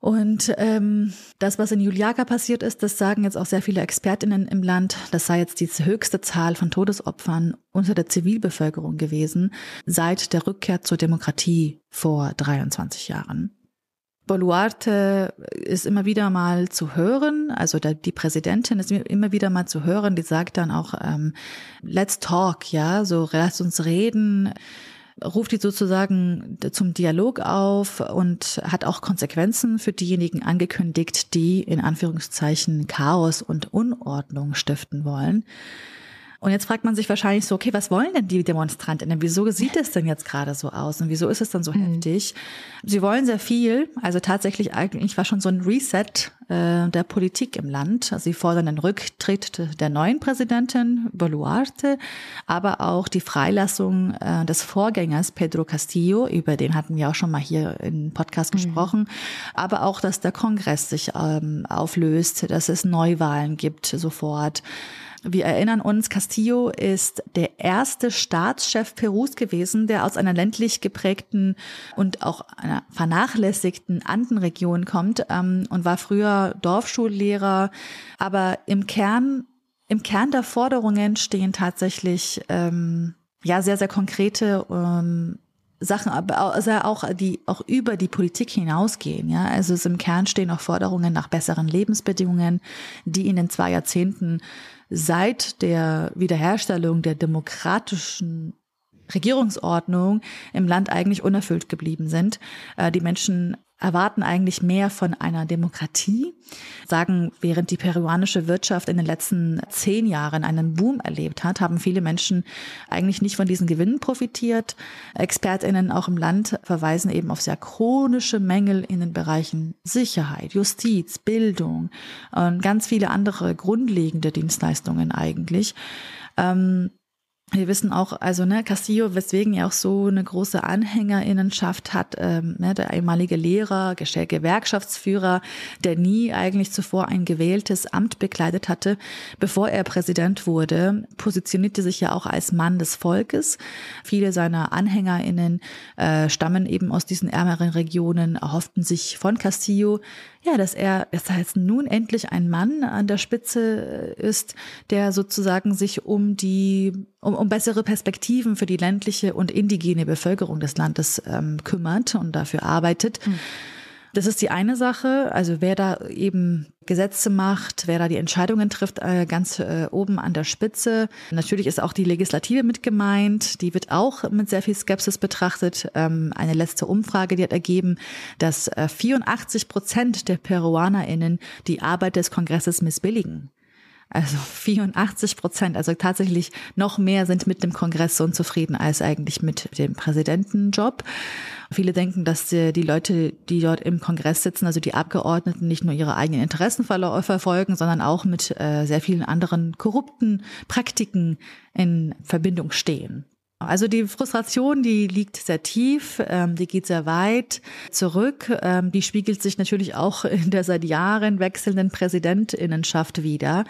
Und ähm, das, was in Juliaka passiert ist, das sagen jetzt auch sehr viele Expertinnen im Land, das sei jetzt die höchste Zahl von Todesopfern unter der Zivilbevölkerung gewesen seit der Rückkehr zur Demokratie vor 23 Jahren. Boluarte ist immer wieder mal zu hören, also die Präsidentin ist immer wieder mal zu hören, die sagt dann auch, ähm, let's talk, ja, so lass uns reden, ruft die sozusagen zum Dialog auf und hat auch Konsequenzen für diejenigen angekündigt, die in Anführungszeichen Chaos und Unordnung stiften wollen. Und jetzt fragt man sich wahrscheinlich so, okay, was wollen denn die Demonstrantinnen? Wieso sieht es denn jetzt gerade so aus? Und wieso ist es dann so mhm. heftig? Sie wollen sehr viel. Also tatsächlich eigentlich war schon so ein Reset äh, der Politik im Land. Also sie fordern den Rücktritt der neuen Präsidentin Boluarte, aber auch die Freilassung äh, des Vorgängers Pedro Castillo, über den hatten wir auch schon mal hier im Podcast mhm. gesprochen, aber auch, dass der Kongress sich ähm, auflöst, dass es Neuwahlen gibt sofort. Wir erinnern uns, Castillo ist der erste Staatschef Perus gewesen, der aus einer ländlich geprägten und auch einer vernachlässigten Andenregion kommt ähm, und war früher Dorfschullehrer. Aber im Kern, im Kern der Forderungen stehen tatsächlich ähm, ja sehr, sehr konkrete ähm, Sachen, aber also auch die auch über die Politik hinausgehen. Ja, also im Kern stehen auch Forderungen nach besseren Lebensbedingungen, die in den zwei Jahrzehnten seit der Wiederherstellung der demokratischen Regierungsordnung im Land eigentlich unerfüllt geblieben sind. Äh, die Menschen erwarten eigentlich mehr von einer Demokratie, sagen, während die peruanische Wirtschaft in den letzten zehn Jahren einen Boom erlebt hat, haben viele Menschen eigentlich nicht von diesen Gewinnen profitiert. ExpertInnen auch im Land verweisen eben auf sehr chronische Mängel in den Bereichen Sicherheit, Justiz, Bildung und ganz viele andere grundlegende Dienstleistungen eigentlich. Ähm, wir wissen auch, also ne, Castillo, weswegen er auch so eine große Anhängerinnenschaft hat, ähm, ne, der ehemalige Lehrer, Gewerkschaftsführer, der nie eigentlich zuvor ein gewähltes Amt bekleidet hatte, bevor er Präsident wurde, positionierte sich ja auch als Mann des Volkes. Viele seiner Anhängerinnen äh, stammen eben aus diesen ärmeren Regionen, erhofften sich von Castillo ja, dass er, dass er jetzt nun endlich ein Mann an der Spitze äh, ist, der sozusagen sich um die, um, um bessere Perspektiven für die ländliche und indigene Bevölkerung des Landes ähm, kümmert und dafür arbeitet. Mhm. Das ist die eine Sache, also wer da eben Gesetze macht, wer da die Entscheidungen trifft, äh, ganz äh, oben an der Spitze. Natürlich ist auch die Legislative mit gemeint, die wird auch mit sehr viel Skepsis betrachtet. Ähm, eine letzte Umfrage, die hat ergeben, dass 84 äh, Prozent der PeruanerInnen die Arbeit des Kongresses missbilligen. Also 84 Prozent, also tatsächlich noch mehr sind mit dem Kongress so unzufrieden als eigentlich mit dem Präsidentenjob. Viele denken, dass die, die Leute, die dort im Kongress sitzen, also die Abgeordneten, nicht nur ihre eigenen Interessen verfolgen, sondern auch mit äh, sehr vielen anderen korrupten Praktiken in Verbindung stehen. Also die Frustration, die liegt sehr tief, ähm, die geht sehr weit zurück. Ähm, die spiegelt sich natürlich auch in der seit Jahren wechselnden Präsidentinnenschaft wieder.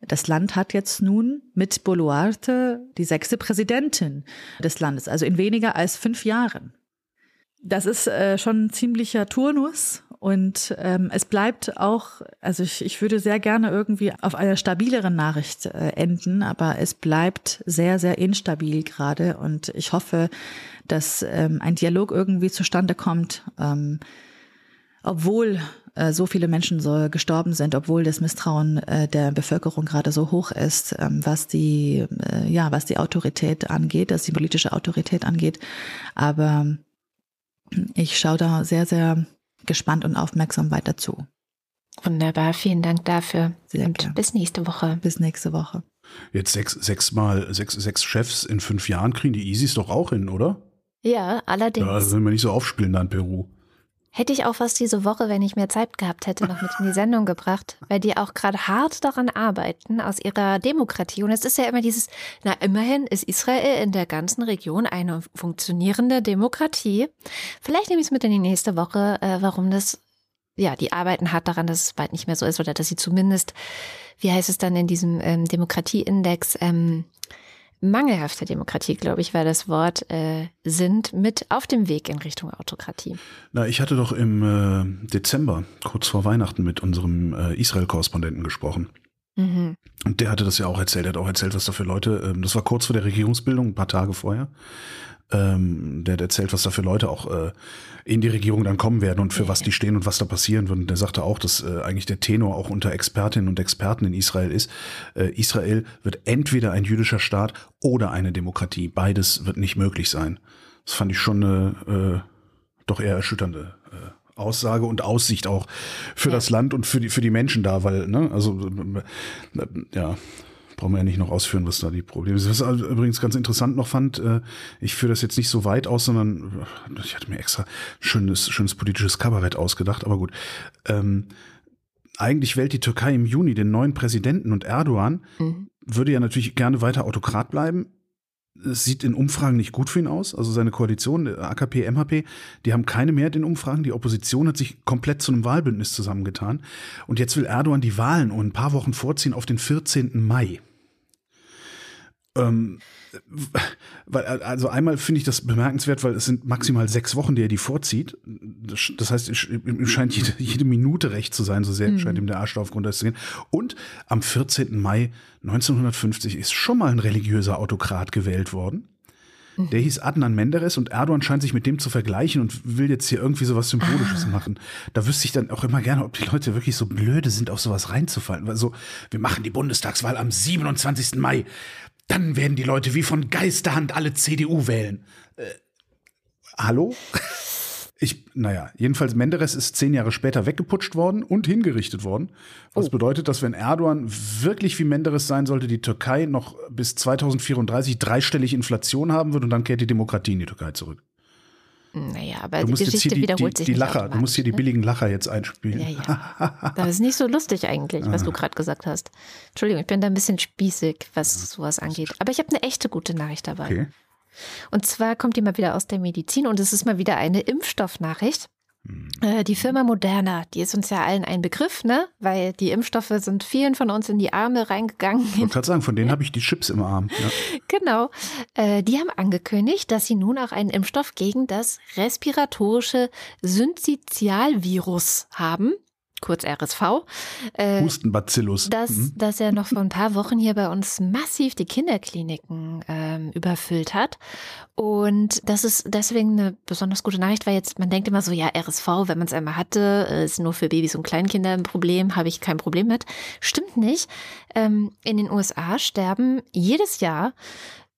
Das Land hat jetzt nun mit Boluarte die sechste Präsidentin des Landes, also in weniger als fünf Jahren. Das ist äh, schon ein ziemlicher Turnus und ähm, es bleibt auch, also ich, ich würde sehr gerne irgendwie auf einer stabileren Nachricht äh, enden, aber es bleibt sehr, sehr instabil gerade und ich hoffe, dass ähm, ein Dialog irgendwie zustande kommt, ähm, obwohl äh, so viele Menschen so gestorben sind, obwohl das Misstrauen äh, der Bevölkerung gerade so hoch ist, ähm, was die, äh, ja, was die Autorität angeht, was die politische Autorität angeht. Aber ich schaue da sehr, sehr gespannt und aufmerksam weiter zu. Wunderbar, vielen Dank dafür. Sehr und gern. bis nächste Woche. Bis nächste Woche. Jetzt sechs, sechs mal, sechs, sechs Chefs in fünf Jahren kriegen die Isis doch auch hin, oder? Ja, allerdings. Ja, das will man nicht so aufspielen da in Peru. Hätte ich auch fast diese Woche, wenn ich mehr Zeit gehabt hätte, noch mit in die Sendung gebracht, weil die auch gerade hart daran arbeiten, aus ihrer Demokratie. Und es ist ja immer dieses, na immerhin ist Israel in der ganzen Region eine funktionierende Demokratie. Vielleicht nehme ich es mit in die nächste Woche, äh, warum das, ja, die arbeiten hart daran, dass es bald nicht mehr so ist oder dass sie zumindest, wie heißt es dann in diesem ähm, Demokratieindex, ähm, mangelhafte Demokratie, glaube ich, war das Wort, äh, sind mit auf dem Weg in Richtung Autokratie. Na, ich hatte doch im äh, Dezember, kurz vor Weihnachten, mit unserem äh, Israel-Korrespondenten gesprochen. Mhm. Und der hatte das ja auch erzählt. Er hat auch erzählt, was da für Leute, ähm, das war kurz vor der Regierungsbildung, ein paar Tage vorher. Ähm, der hat erzählt, was da für Leute auch äh, in die Regierung dann kommen werden und für was die stehen und was da passieren wird. Und der sagte auch, dass äh, eigentlich der Tenor auch unter Expertinnen und Experten in Israel ist. Äh, Israel wird entweder ein jüdischer Staat oder eine Demokratie. Beides wird nicht möglich sein. Das fand ich schon eine äh, doch eher erschütternde äh, Aussage und Aussicht auch für ja. das Land und für die für die Menschen da, weil ne, also äh, ja, brauchen wir ja nicht noch ausführen, was da die Probleme sind. Was ich übrigens ganz interessant noch fand, äh, ich führe das jetzt nicht so weit aus, sondern äh, ich hatte mir extra schönes, schönes politisches Kabarett ausgedacht, aber gut. Ähm, eigentlich wählt die Türkei im Juni den neuen Präsidenten und Erdogan mhm. würde ja natürlich gerne weiter Autokrat bleiben. Es sieht in Umfragen nicht gut für ihn aus. Also seine Koalition, AKP, MHP, die haben keine Mehrheit in Umfragen. Die Opposition hat sich komplett zu einem Wahlbündnis zusammengetan. Und jetzt will Erdogan die Wahlen um ein paar Wochen vorziehen auf den 14. Mai. Ähm, weil, also einmal finde ich das bemerkenswert, weil es sind maximal sechs Wochen, die er die vorzieht. Das heißt, ihm scheint jede, jede Minute recht zu sein, so sehr mhm. scheint ihm der Arsch auf Grund zu gehen. Und am 14. Mai 1950 ist schon mal ein religiöser Autokrat gewählt worden. Der hieß Adnan Menderes und Erdogan scheint sich mit dem zu vergleichen und will jetzt hier irgendwie sowas Symbolisches Ah. machen. Da wüsste ich dann auch immer gerne, ob die Leute wirklich so blöde sind, auf sowas reinzufallen. Weil so, wir machen die Bundestagswahl am 27. Mai. Dann werden die Leute wie von Geisterhand alle CDU wählen. Äh, hallo? Ich, naja, jedenfalls Menderes ist zehn Jahre später weggeputscht worden und hingerichtet worden. Was bedeutet, dass wenn Erdogan wirklich wie Menderes sein sollte, die Türkei noch bis 2034 dreistellig Inflation haben wird und dann kehrt die Demokratie in die Türkei zurück. Naja, aber Du die Geschichte hier die, wiederholt die, sich die nicht Lacher, du musst hier die automatisch, billigen Lacher jetzt einspielen. ne? Ja, ja. Das ist nicht so lustig eigentlich, was du gerade gesagt hast. Entschuldigung, ich bin da ein bisschen spießig, was sowas angeht. Aber ich habe eine echte gute Nachricht dabei. Okay. Und zwar kommt die mal wieder aus der Medizin und es ist mal wieder eine Impfstoffnachricht. Äh, Die Firma Moderna, die ist uns ja allen ein Begriff, ne? Weil die Impfstoffe sind vielen von uns in die Arme reingegangen. Ich wollte gerade sagen, von denen habe ich die Chips im Arm. Ja. Genau. Äh, Die haben angekündigt, dass sie nun auch einen Impfstoff gegen das respiratorische Syncytialvirus haben, kurz RSV. Äh, Hustenbacillus. dass, Mhm. dass er noch vor ein paar Wochen hier bei uns massiv die Kinderkliniken ähm, überfüllt hat. Und das ist deswegen eine besonders gute Nachricht, weil jetzt, man denkt immer so, ja, RSV, wenn man es einmal hatte, äh, ist nur für Babys und Kleinkinder ein Problem, habe ich kein Problem mit. Stimmt nicht. Ähm, in den USA sterben jedes Jahr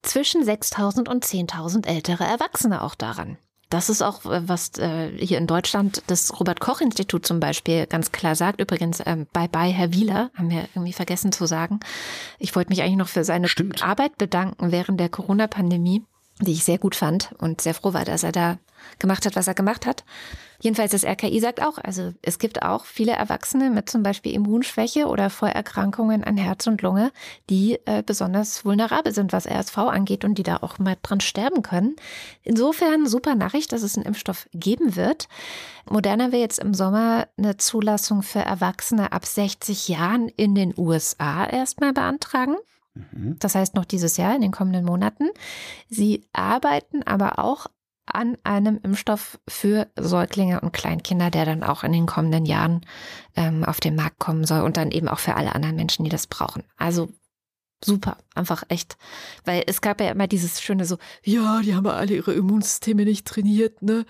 zwischen 6.000 und 10.000 ältere Erwachsene auch daran. Das ist auch, äh, was äh, hier in Deutschland das Robert-Koch-Institut zum Beispiel ganz klar sagt. Übrigens, ähm, bye-bye, Herr Wieler, haben wir irgendwie vergessen zu sagen. Ich wollte mich eigentlich noch für seine Stimmt. Arbeit bedanken während der Corona-Pandemie, die ich sehr gut fand und sehr froh war, dass er da gemacht hat, was er gemacht hat. Jedenfalls das RKI sagt auch, also es gibt auch viele Erwachsene mit zum Beispiel Immunschwäche oder Vorerkrankungen an Herz und Lunge, die äh, besonders vulnerabel sind, was RSV angeht und die da auch mal dran sterben können. Insofern super Nachricht, dass es einen Impfstoff geben wird. Moderna will jetzt im Sommer eine Zulassung für Erwachsene ab 60 Jahren in den USA erstmal beantragen. Mhm. Das heißt noch dieses Jahr, in den kommenden Monaten. Sie arbeiten aber auch an einem Impfstoff für Säuglinge und Kleinkinder, der dann auch in den kommenden Jahren ähm, auf den Markt kommen soll und dann eben auch für alle anderen Menschen, die das brauchen. Also super, einfach echt. Weil es gab ja immer dieses schöne so, ja, die haben ja alle ihre Immunsysteme nicht trainiert, ne?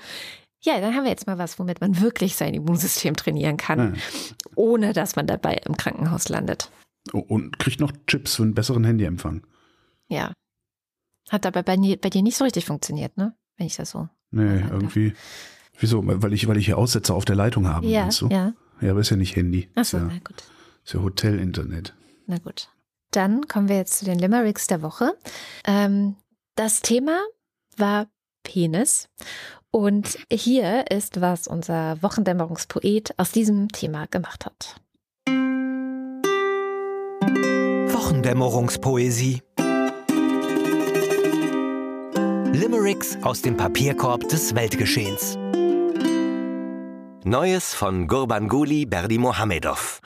Ja, dann haben wir jetzt mal was, womit man wirklich sein Immunsystem trainieren kann, Ja. ohne dass man dabei im Krankenhaus landet. Oh, Und kriegt noch Chips für einen besseren Handyempfang. Ja. Hat aber bei, bei dir nicht so richtig funktioniert, ne? Wenn ich das so. Nee, irgendwie. Wieso? Weil ich, weil ich hier Aussetzer auf der Leitung habe, Ja, meinst du? ja. Ja, aber ist ja nicht Handy. Achso, ja, na gut. ist ja Hotel-Internet. Na gut. Dann kommen wir jetzt zu den Limericks der Woche. Ähm, das Thema war Penis. Und hier ist, was unser Wochendämmerungspoet aus diesem Thema gemacht hat. Wochendämmerungspoesie. Limericks aus dem Papierkorb des Weltgeschehens. Neues von Gurbanguly Berdimuhamedov.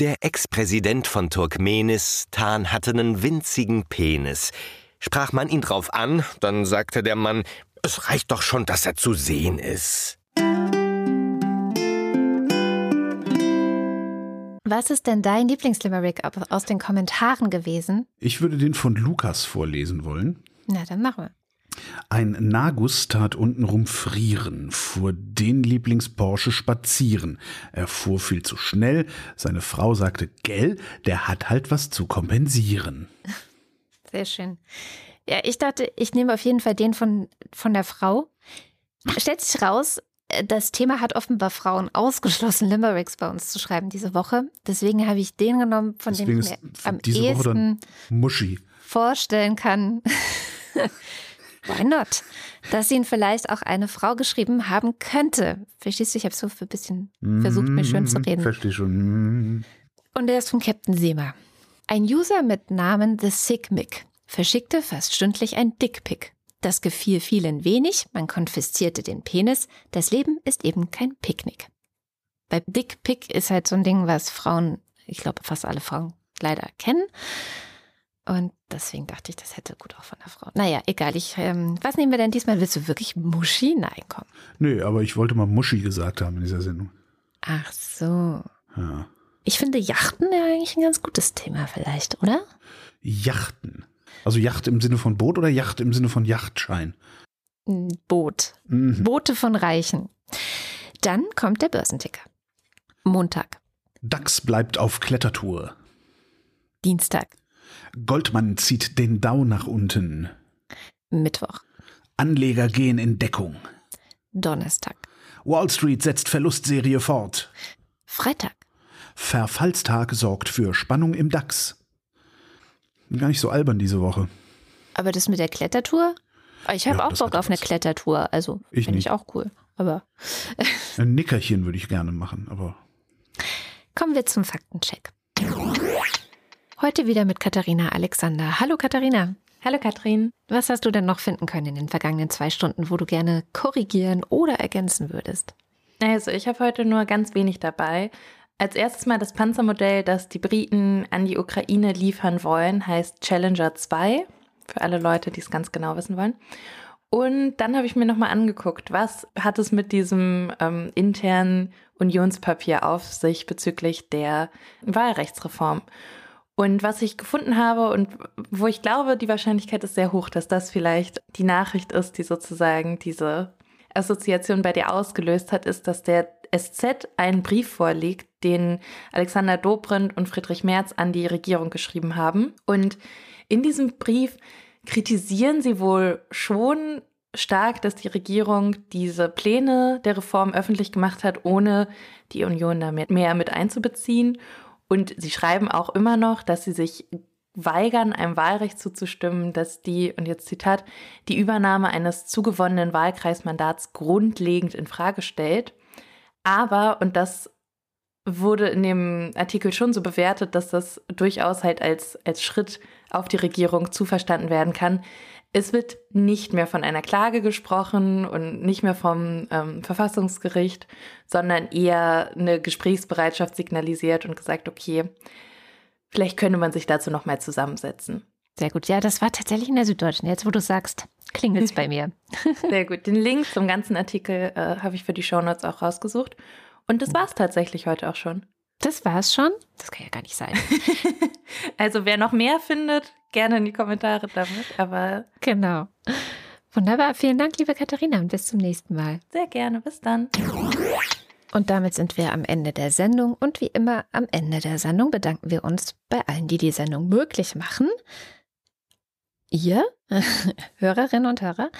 Der Ex-Präsident von Turkmenistan hatte einen winzigen Penis. Sprach man ihn drauf an, dann sagte der Mann, es reicht doch schon, dass er zu sehen ist. Was ist denn dein Lieblingslimerick aus den Kommentaren gewesen? Ich würde den von Lukas vorlesen wollen. Na, dann machen wir. Ein Nagus tat untenrum frieren, fuhr den Lieblings-Porsche spazieren. Er fuhr viel zu schnell, seine Frau sagte, gell, der hat halt was zu kompensieren. Sehr schön. Ja, ich dachte, ich nehme auf jeden Fall den von, von der Frau. Stellt sich raus, äh, das Thema hat offenbar Frauen ausgeschlossen, Limericks bei uns zu schreiben diese Woche. Deswegen habe ich den genommen, von Deswegen dem ich mir am ehesten Muschi. vorstellen kann. Why not? Dass ihn vielleicht auch eine Frau geschrieben haben könnte. Verstehst du? Ich habe so ein bisschen versucht, mir schön zu Mhm, reden. Verstehe schon. Mhm. Und der ist von Captain Seema. Ein User mit Namen The Sick Mick verschickte fast stündlich ein Dickpick. Das gefiel vielen wenig, man konfiszierte den Penis. Das Leben ist eben kein Picknick. Bei Dickpick ist halt so ein Ding, was Frauen, ich glaube fast alle Frauen leider kennen. Und deswegen dachte ich, das hätte gut auch von der Frau. Naja, egal. Ich, ähm, was nehmen wir denn diesmal? Willst du wirklich Muschi? Nein, komm. Nee, aber ich wollte mal Muschi gesagt haben in dieser Sendung. Ach so. Ja. Ich finde Yachten ja eigentlich ein ganz gutes Thema vielleicht, oder? Yachten. Also Yacht im Sinne von Boot oder Yacht im Sinne von Yachtschein? Boot. Mhm. Boote von Reichen. Dann kommt der Börsenticker. Montag, DAX bleibt auf Klettertour. Dienstag, Goldman zieht den Dow nach unten. Mittwoch, Anleger gehen in Deckung. Donnerstag, Wall Street setzt Verlustserie fort. Freitag, Verfallstag sorgt für Spannung im DAX. Gar nicht so albern diese Woche. Aber das mit der Klettertour? Ich habe Ja, auch Bock auf eine was. Klettertour. Also Ich finde ich auch cool. Aber Ein Nickerchen würde ich gerne machen, aber kommen wir zum Faktencheck. Heute wieder mit Katharina Alexander. Hallo Katharina. Hallo Katrin. Was hast du denn noch finden können in den vergangenen zwei Stunden, wo du gerne korrigieren oder ergänzen würdest? Also ich habe heute nur ganz wenig dabei. Als erstes mal das Panzermodell, das die Briten an die Ukraine liefern wollen, heißt Challenger 2. Für alle Leute, die es ganz genau wissen wollen. Und dann habe ich mir nochmal angeguckt, was hat es mit diesem ähm, internen Unionspapier auf sich bezüglich der Wahlrechtsreform. Und was ich gefunden habe und wo ich glaube, die Wahrscheinlichkeit ist sehr hoch, dass das vielleicht die Nachricht ist, die sozusagen diese Assoziation bei dir ausgelöst hat, ist, dass der SZ einen Brief vorliegt, den Alexander Dobrindt und Friedrich Merz an die Regierung geschrieben haben. Und in diesem Brief kritisieren sie wohl schon stark, dass die Regierung diese Pläne der Reform öffentlich gemacht hat, ohne die Union damit mehr mit einzubeziehen. Und sie schreiben auch immer noch, dass sie sich weigern, einem Wahlrecht zuzustimmen, dass die, und jetzt Zitat, die Übernahme eines zugewonnenen Wahlkreismandats grundlegend in Frage stellt. Aber, und das wurde in dem Artikel schon so bewertet, dass das durchaus halt als, als Schritt auf die Regierung zuverstanden werden kann. Es wird nicht mehr von einer Klage gesprochen und nicht mehr vom ähm, Verfassungsgericht, sondern eher eine Gesprächsbereitschaft signalisiert und gesagt, okay, vielleicht könnte man sich dazu nochmal zusammensetzen. Sehr gut. Ja, das war tatsächlich in der Süddeutschen. Jetzt, wo du sagst, klingelt's bei mir. Sehr gut. Den Link zum ganzen Artikel äh, habe ich für die Shownotes auch rausgesucht. Und das war es tatsächlich heute auch schon. Das war's schon? Das kann ja gar nicht sein. Also wer noch mehr findet, gerne in die Kommentare damit. Aber genau. Wunderbar. Vielen Dank, liebe Katharina, und bis zum nächsten Mal. sehr gerne. Bis dann. Und damit sind wir am Ende der Sendung. Und wie immer am Ende der Sendung bedanken wir uns bei allen, die die Sendung möglich machen. Ihr, Hörerinnen und Hörer,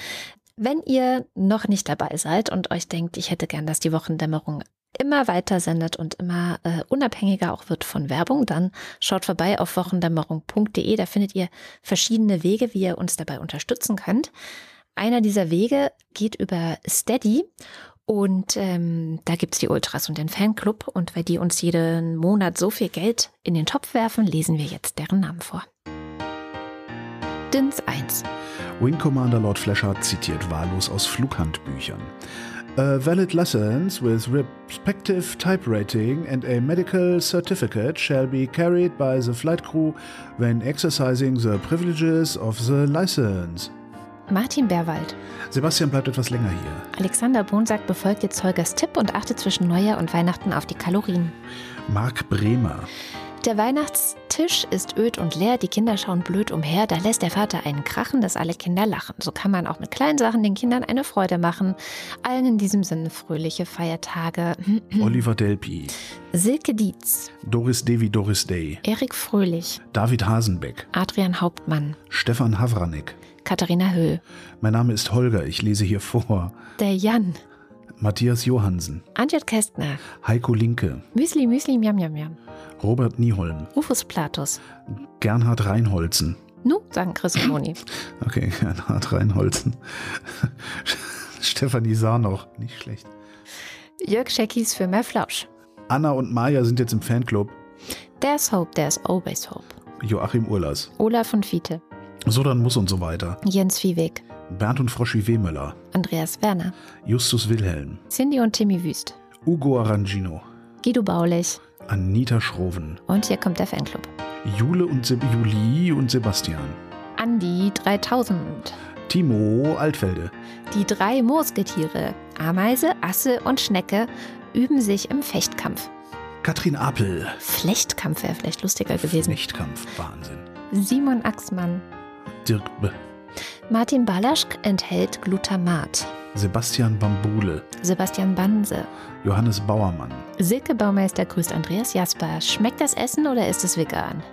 wenn ihr noch nicht dabei seid und euch denkt, ich hätte gern, dass die Wochendämmerung immer weiter sendet und immer äh, unabhängiger auch wird von Werbung, dann schaut vorbei auf wochendämmerung.de. Da findet ihr verschiedene Wege, wie ihr uns dabei unterstützen könnt. Einer dieser Wege geht über Steady und ähm, da gibt's die Ultras und den Fanclub. Und weil die uns jeden Monat so viel Geld in den Topf werfen, lesen wir jetzt deren Namen vor. Dins 1. Wing Commander Lord Fleshard zitiert wahllos aus Flughandbüchern. A valid license with respective type rating and a medical certificate shall be carried by the flight crew when exercising the privileges of the license. Martin Berwald. Sebastian bleibt etwas länger hier. Alexander Bohn sagt, befolgt jetzt Holgers Tipp und achtet zwischen Neujahr und Weihnachten auf die Kalorien. Marc Bremer. Der Weihnachtstisch ist öd und leer, die Kinder schauen blöd umher, da lässt der Vater einen krachen, dass alle Kinder lachen. So kann man auch mit kleinen Sachen den Kindern eine Freude machen. Allen in diesem Sinne fröhliche Feiertage. Oliver Delpi. Silke Dietz, Doris Devi Doris Day. Erik Fröhlich, David Hasenbeck. Adrian Hauptmann, Stefan Havranek. Katharina Höll, Mein Name ist Holger, ich lese hier vor. der Jan, Matthias Johansen. Antje Kästner, Heiko Linke. Müsli Müsli Miam Miam Miam, Robert Nieholm. Rufus Platus. Gernhard Reinholzen. Nu, sagen Chris und Moni. Okay, Gernhard Reinholzen. Stefanie Sarnoch, nicht schlecht. Jörg Scheckis für mehr Flausch. Anna und Maja sind jetzt im Fanclub. There's Hope, there's always Hope. Joachim Urlas. Olaf und Fiete, So dann muss und so weiter. Jens Viehweg, Bernd und Froschi Wehmöller. Andreas Werner, Justus Wilhelm. Cindy und Timmy Wüst, Ugo Arangino. Guido Baulich Anita Schroven. und hier kommt der Fanclub. Jule und Se Juli und Sebastian. Andi 3000, Timo Altfelde. die drei Moosgetiere, Ameise, Asse und Schnecke, üben sich im Fechtkampf. Katrin Apel. Flechtkampf wäre vielleicht lustiger gewesen. Fechtkampf. Wahnsinn. Simon Axmann, Dirk B. Martin Balaschk enthält Glutamat. Sebastian Bambule. Sebastian Banse. Johannes Bauermann. Silke Baumeister grüßt Andreas Jasper. Schmeckt das Essen oder ist es vegan?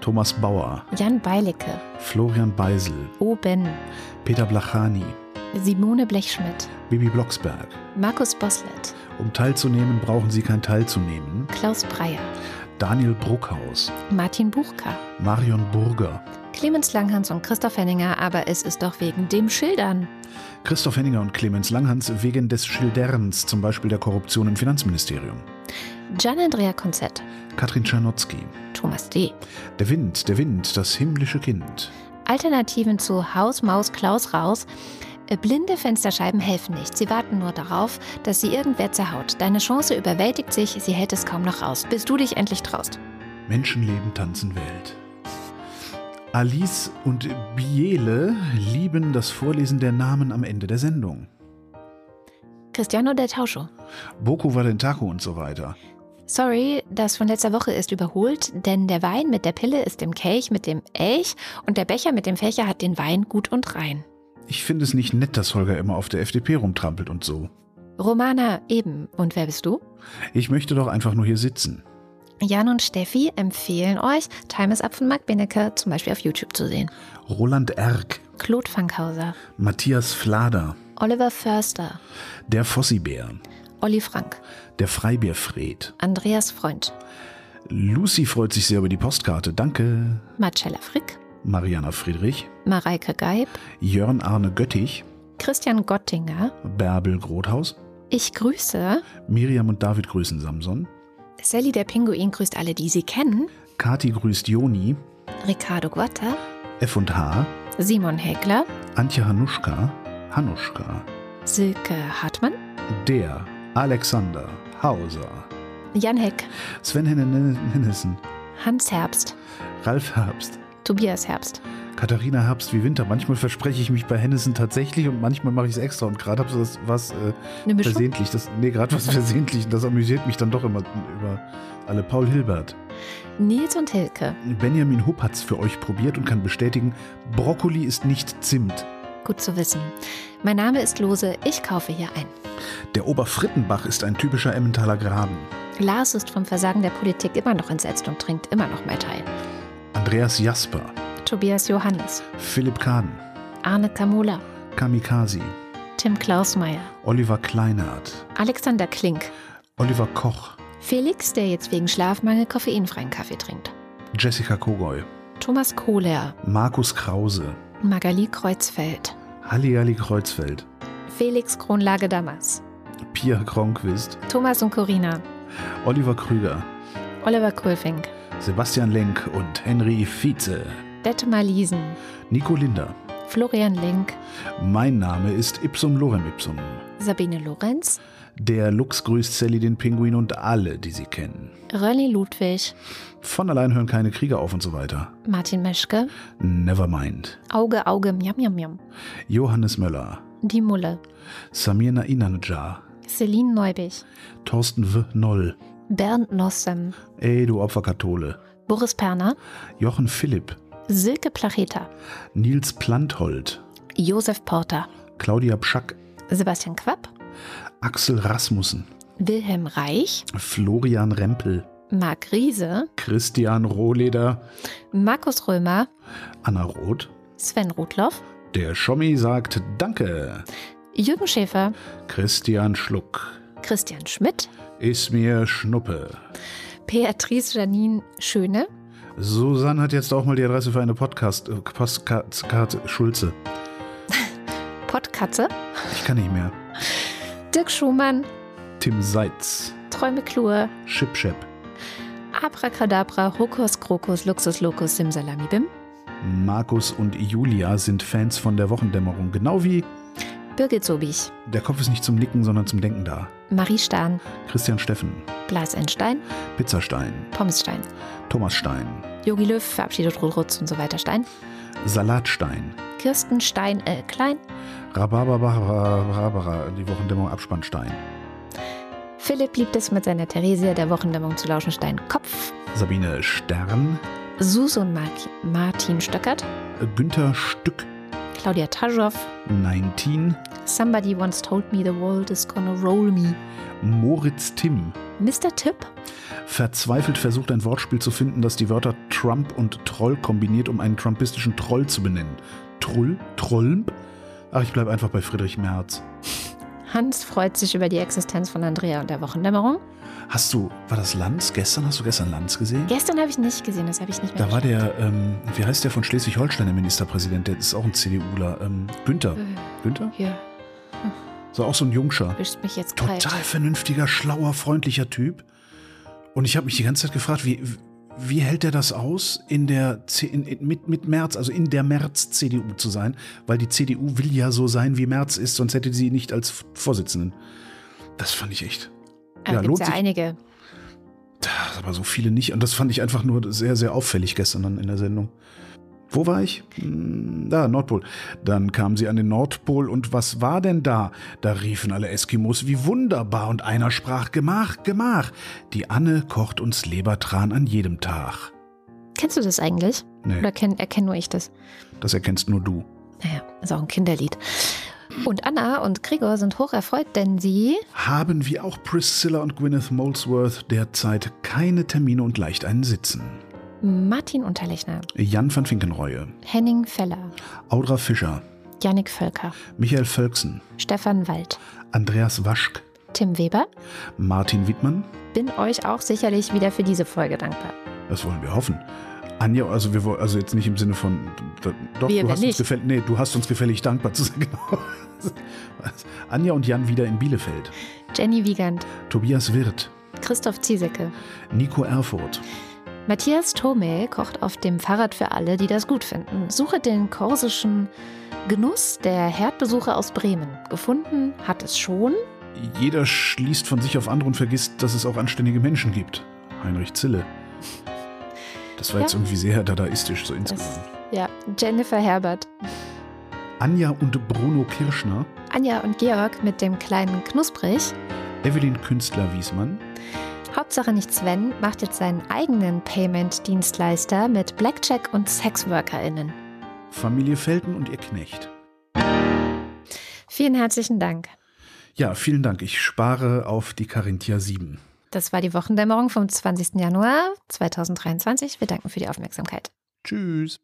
Thomas Bauer. Jan Beilecke. Florian Beisel. Oben. Peter Blachani. Simone Blechschmidt. Bibi Blocksberg. Markus Boslett. Um teilzunehmen, brauchen Sie kein Teilzunehmen. Klaus Breyer. Daniel Bruckhaus. Martin Buchka. Marion Burger. Clemens Langhans und Christoph Henninger, aber es ist doch wegen dem Schildern. Christoph Henninger und Clemens Langhans wegen des Schilderns, zum Beispiel der Korruption im Finanzministerium. Gian-Andrea Konzett. Katrin Czernotzki. Thomas D. Der Wind, der Wind, das himmlische Kind. Alternativen zu Haus, Maus, Klaus raus. Blinde Fensterscheiben helfen nicht. Sie warten nur darauf, dass sie irgendwer zerhaut. Deine Chance überwältigt sich, sie hält es kaum noch aus, bis du dich endlich traust. Menschenleben tanzen Welt. Alice und Biele lieben das Vorlesen der Namen am Ende der Sendung. Cristiano del Tauscho. Boko Valentaco und so weiter. Sorry, das von letzter Woche ist überholt, denn der Wein mit der Pille ist im Kelch mit dem Elch und der Becher mit dem Fächer hat den Wein gut und rein. Ich finde es nicht nett, dass Holger immer auf der FDP rumtrampelt und so. Romana, eben. Und wer bist du? Ich möchte doch einfach nur hier sitzen. Jan und Steffi empfehlen euch, Time is Up von Mark Benecke zum Beispiel auf YouTube zu sehen. Roland Erck, Claude Fankhauser, Matthias Flader, Oliver Förster, der Fossibär, Olli Frank, der Freibierfred. Andreas Freund, Lucy freut sich sehr über die Postkarte. Danke. Marcella Frick, Mariana Friedrich, Mareike Geib, Jörn Arne Göttich, Christian Gottinger, Bärbel Grothaus, ich grüße, Miriam und David grüßen Samson, Sally der Pinguin grüßt alle, die sie kennen, Kati grüßt Joni, Ricardo Guatta, F&H, Simon Hägler, Antje Hanuschka, Hanuschka, Silke Hartmann, der Alexander Hauser, Jan Heck, Sven Hennissen, Hans Herbst, Ralf Herbst, Tobias Herbst, Katharina Herbst wie Winter. Manchmal verspreche ich mich bei Hennissen tatsächlich und manchmal mache ich es extra. Und gerade habe ich das was äh, versehentlich. Das, nee, gerade was versehentlich. Und das amüsiert mich dann doch immer über alle. Paul Hilbert. Nils und Hilke. Benjamin Hupp hat es für euch probiert und kann bestätigen, Brokkoli ist nicht Zimt. Gut zu wissen. Mein Name ist Lose, ich kaufe hier ein. Der Oberfrittenbach ist ein typischer Emmentaler Graben. Lars ist vom Versagen der Politik immer noch entsetzt und trinkt immer noch mehr Teil. Andreas Jasper, Tobias Johannes, Philipp Kaden, Arne Kamula, Kamikaze, Tim Klausmeier, Oliver Kleinert, Alexander Klink, Oliver Koch, Felix, der jetzt wegen Schlafmangel koffeinfreien Kaffee trinkt, Jessica Kogoy, Thomas Kohler, Markus Krause, Magali Kreuzfeld, Halligalli Kreuzfeld, Felix Kronlage Damas, Pia Kronquist, Thomas und Corina, Oliver Krüger, Oliver Kulfink, Sebastian Lenk und Henry Vize, Detmar Liesen, Nico Linder. Florian Link, Mein Name ist Ipsum Lorem Ipsum. Sabine Lorenz, Der Lux grüßt Sally den Pinguin und alle, die sie kennen. Rölli Ludwig, Von allein hören keine Krieger auf und so weiter. Martin Meschke, Nevermind. Auge, Auge, Miam, Miam, Miam, Johannes Möller. Die Mulle, Samir Nainajar. Celine Neubich, Thorsten W. Noll. Bernd Nossem, Ey, du Opferkathole. Boris Perner, Jochen Philipp. Silke Placheta, Nils Planthold. Josef Porter, Claudia Pschack. Sebastian Quapp, Axel Rasmussen. Wilhelm Reich, Florian Rempel. Marc Riese, Christian Rohleder. Markus Römer, Anna Roth. Sven Rudloff, Der Schommi sagt Danke. Jürgen Schäfer, Christian Schluck. Christian Schmidt, Ist mir Schnuppe. Beatrice Janine Schöne, Susanne hat jetzt auch mal die Adresse für eine Podcast, äh, Postkarte Schulze. Pottkatze, Ich kann nicht mehr. Dirk Schumann, Tim Seitz. Träume Klur, Schipschep. Abracadabra, Hokus Krokus, Luxus Locus, Simsalami Bim, Markus und Julia sind Fans von der Wochendämmerung. Genau wie Birgit Sobich, der Kopf ist nicht zum Nicken, sondern zum Denken da. Marie Stahn, Christian Steffen. Blas Enstein, Pizzastein. Pommesstein, Thomas Stein. Yogi Löw verabschiedet Rotz und so weiter Stein, Salatstein. Kirsten Stein, äh, Klein, Rhabarbara, die Wochendämmerung Abspannstein. Philipp liebt es mit seiner Theresia der Wochendämmung zu lauschen Stein Kopf, Sabine Stern. Susan Martin Stöckert, Günther Stück, Claudia Taschow, 19, Somebody once told me the world is gonna roll me. Moritz Timm. Mr. Tipp, Verzweifelt versucht ein Wortspiel zu finden, das die Wörter Trump und Troll kombiniert, um einen trumpistischen Troll zu benennen. Trull? Trollmp? Ach, ich bleibe einfach bei Friedrich Merz. Hans freut sich über die Existenz von Andrea und der Wochendämmerung. Hast du, war das Lanz gestern? Hast du gestern Lanz gesehen? Gestern habe ich nicht gesehen, das habe ich nicht mehr Da war der, ähm, wie heißt der von Schleswig-Holstein, der Ministerpräsident? Der ist auch ein CDUler. Ähm, Günther. Günther? Hier, So auch so ein Jungscher. wischt mich jetzt kalt. Total vernünftiger, schlauer, freundlicher Typ. Und ich habe mich die ganze Zeit gefragt, wie, wie hält er das aus, in der C in, in, mit, mit Merz, also in der Merz-CDU zu sein? Weil die CDU will ja so sein, wie Merz ist, sonst hätte sie ihn nicht als Vorsitzenden. Das fand ich echt. Da Ja, gibt lohnt ja sich. einige. Da- Aber so viele nicht. Und das fand ich einfach nur sehr, sehr auffällig gestern in der Sendung. Wo war ich? Hm, Da, Nordpol. Dann kamen sie an den Nordpol und was war denn da? Da riefen alle Eskimos wie wunderbar und einer sprach Gemach, Gemach. Die Anne kocht uns Lebertran an jedem Tag. Kennst du das eigentlich? Nee, Oder kenn, erkenne nur ich das? das erkennst nur du. Naja, ist auch ein Kinderlied. Und Anna und Gregor sind hoch erfreut, denn sie Haben wie auch Priscilla und Gwyneth Molesworth derzeit keine Termine und leicht einen Sitzen. Martin Unterlechner, Jan van Finkenreue, Henning Feller, Audra Fischer, Jannik Völker, Michael Völksen, Stefan Wald, Andreas Waschk, Tim Weber, Martin Wittmann, bin euch auch sicherlich wieder für diese Folge dankbar. Das wollen wir hoffen. Anja, also wir wollen, also jetzt nicht im Sinne von, doch, Wir, du hast uns gefällig, nee, du hast uns gefällig dankbar zu sein. Genau. Anja und Jan wieder in Bielefeld. Jenny Wiegand, Tobias Wirth, Christoph Ziesecke, Nico Erfurt, Matthias Thome kocht auf dem Fahrrad für alle, die das gut finden. Suche den korsischen Genuss der Herdbesucher aus Bremen. Gefunden hat es schon. Jeder schließt von sich auf andere und vergisst, dass es auch anständige Menschen gibt. Heinrich Zille. Das war jetzt Ja. irgendwie sehr dadaistisch so Das, insgesamt. ja, Jennifer Herbert. Anja und Bruno Kirschner, Anja und Georg mit dem kleinen Knusprig. Evelyn Künstler-Wiesmann, Hauptsache nicht Sven macht jetzt seinen eigenen Payment-Dienstleister mit Blackjack und SexworkerInnen. Familie Felten und ihr Knecht. Vielen herzlichen Dank. Ja, vielen Dank. Ich spare auf die Carinthia 7. Das war die Wochendämmerung vom 20. Januar 2023. Wir danken für die Aufmerksamkeit. Tschüss.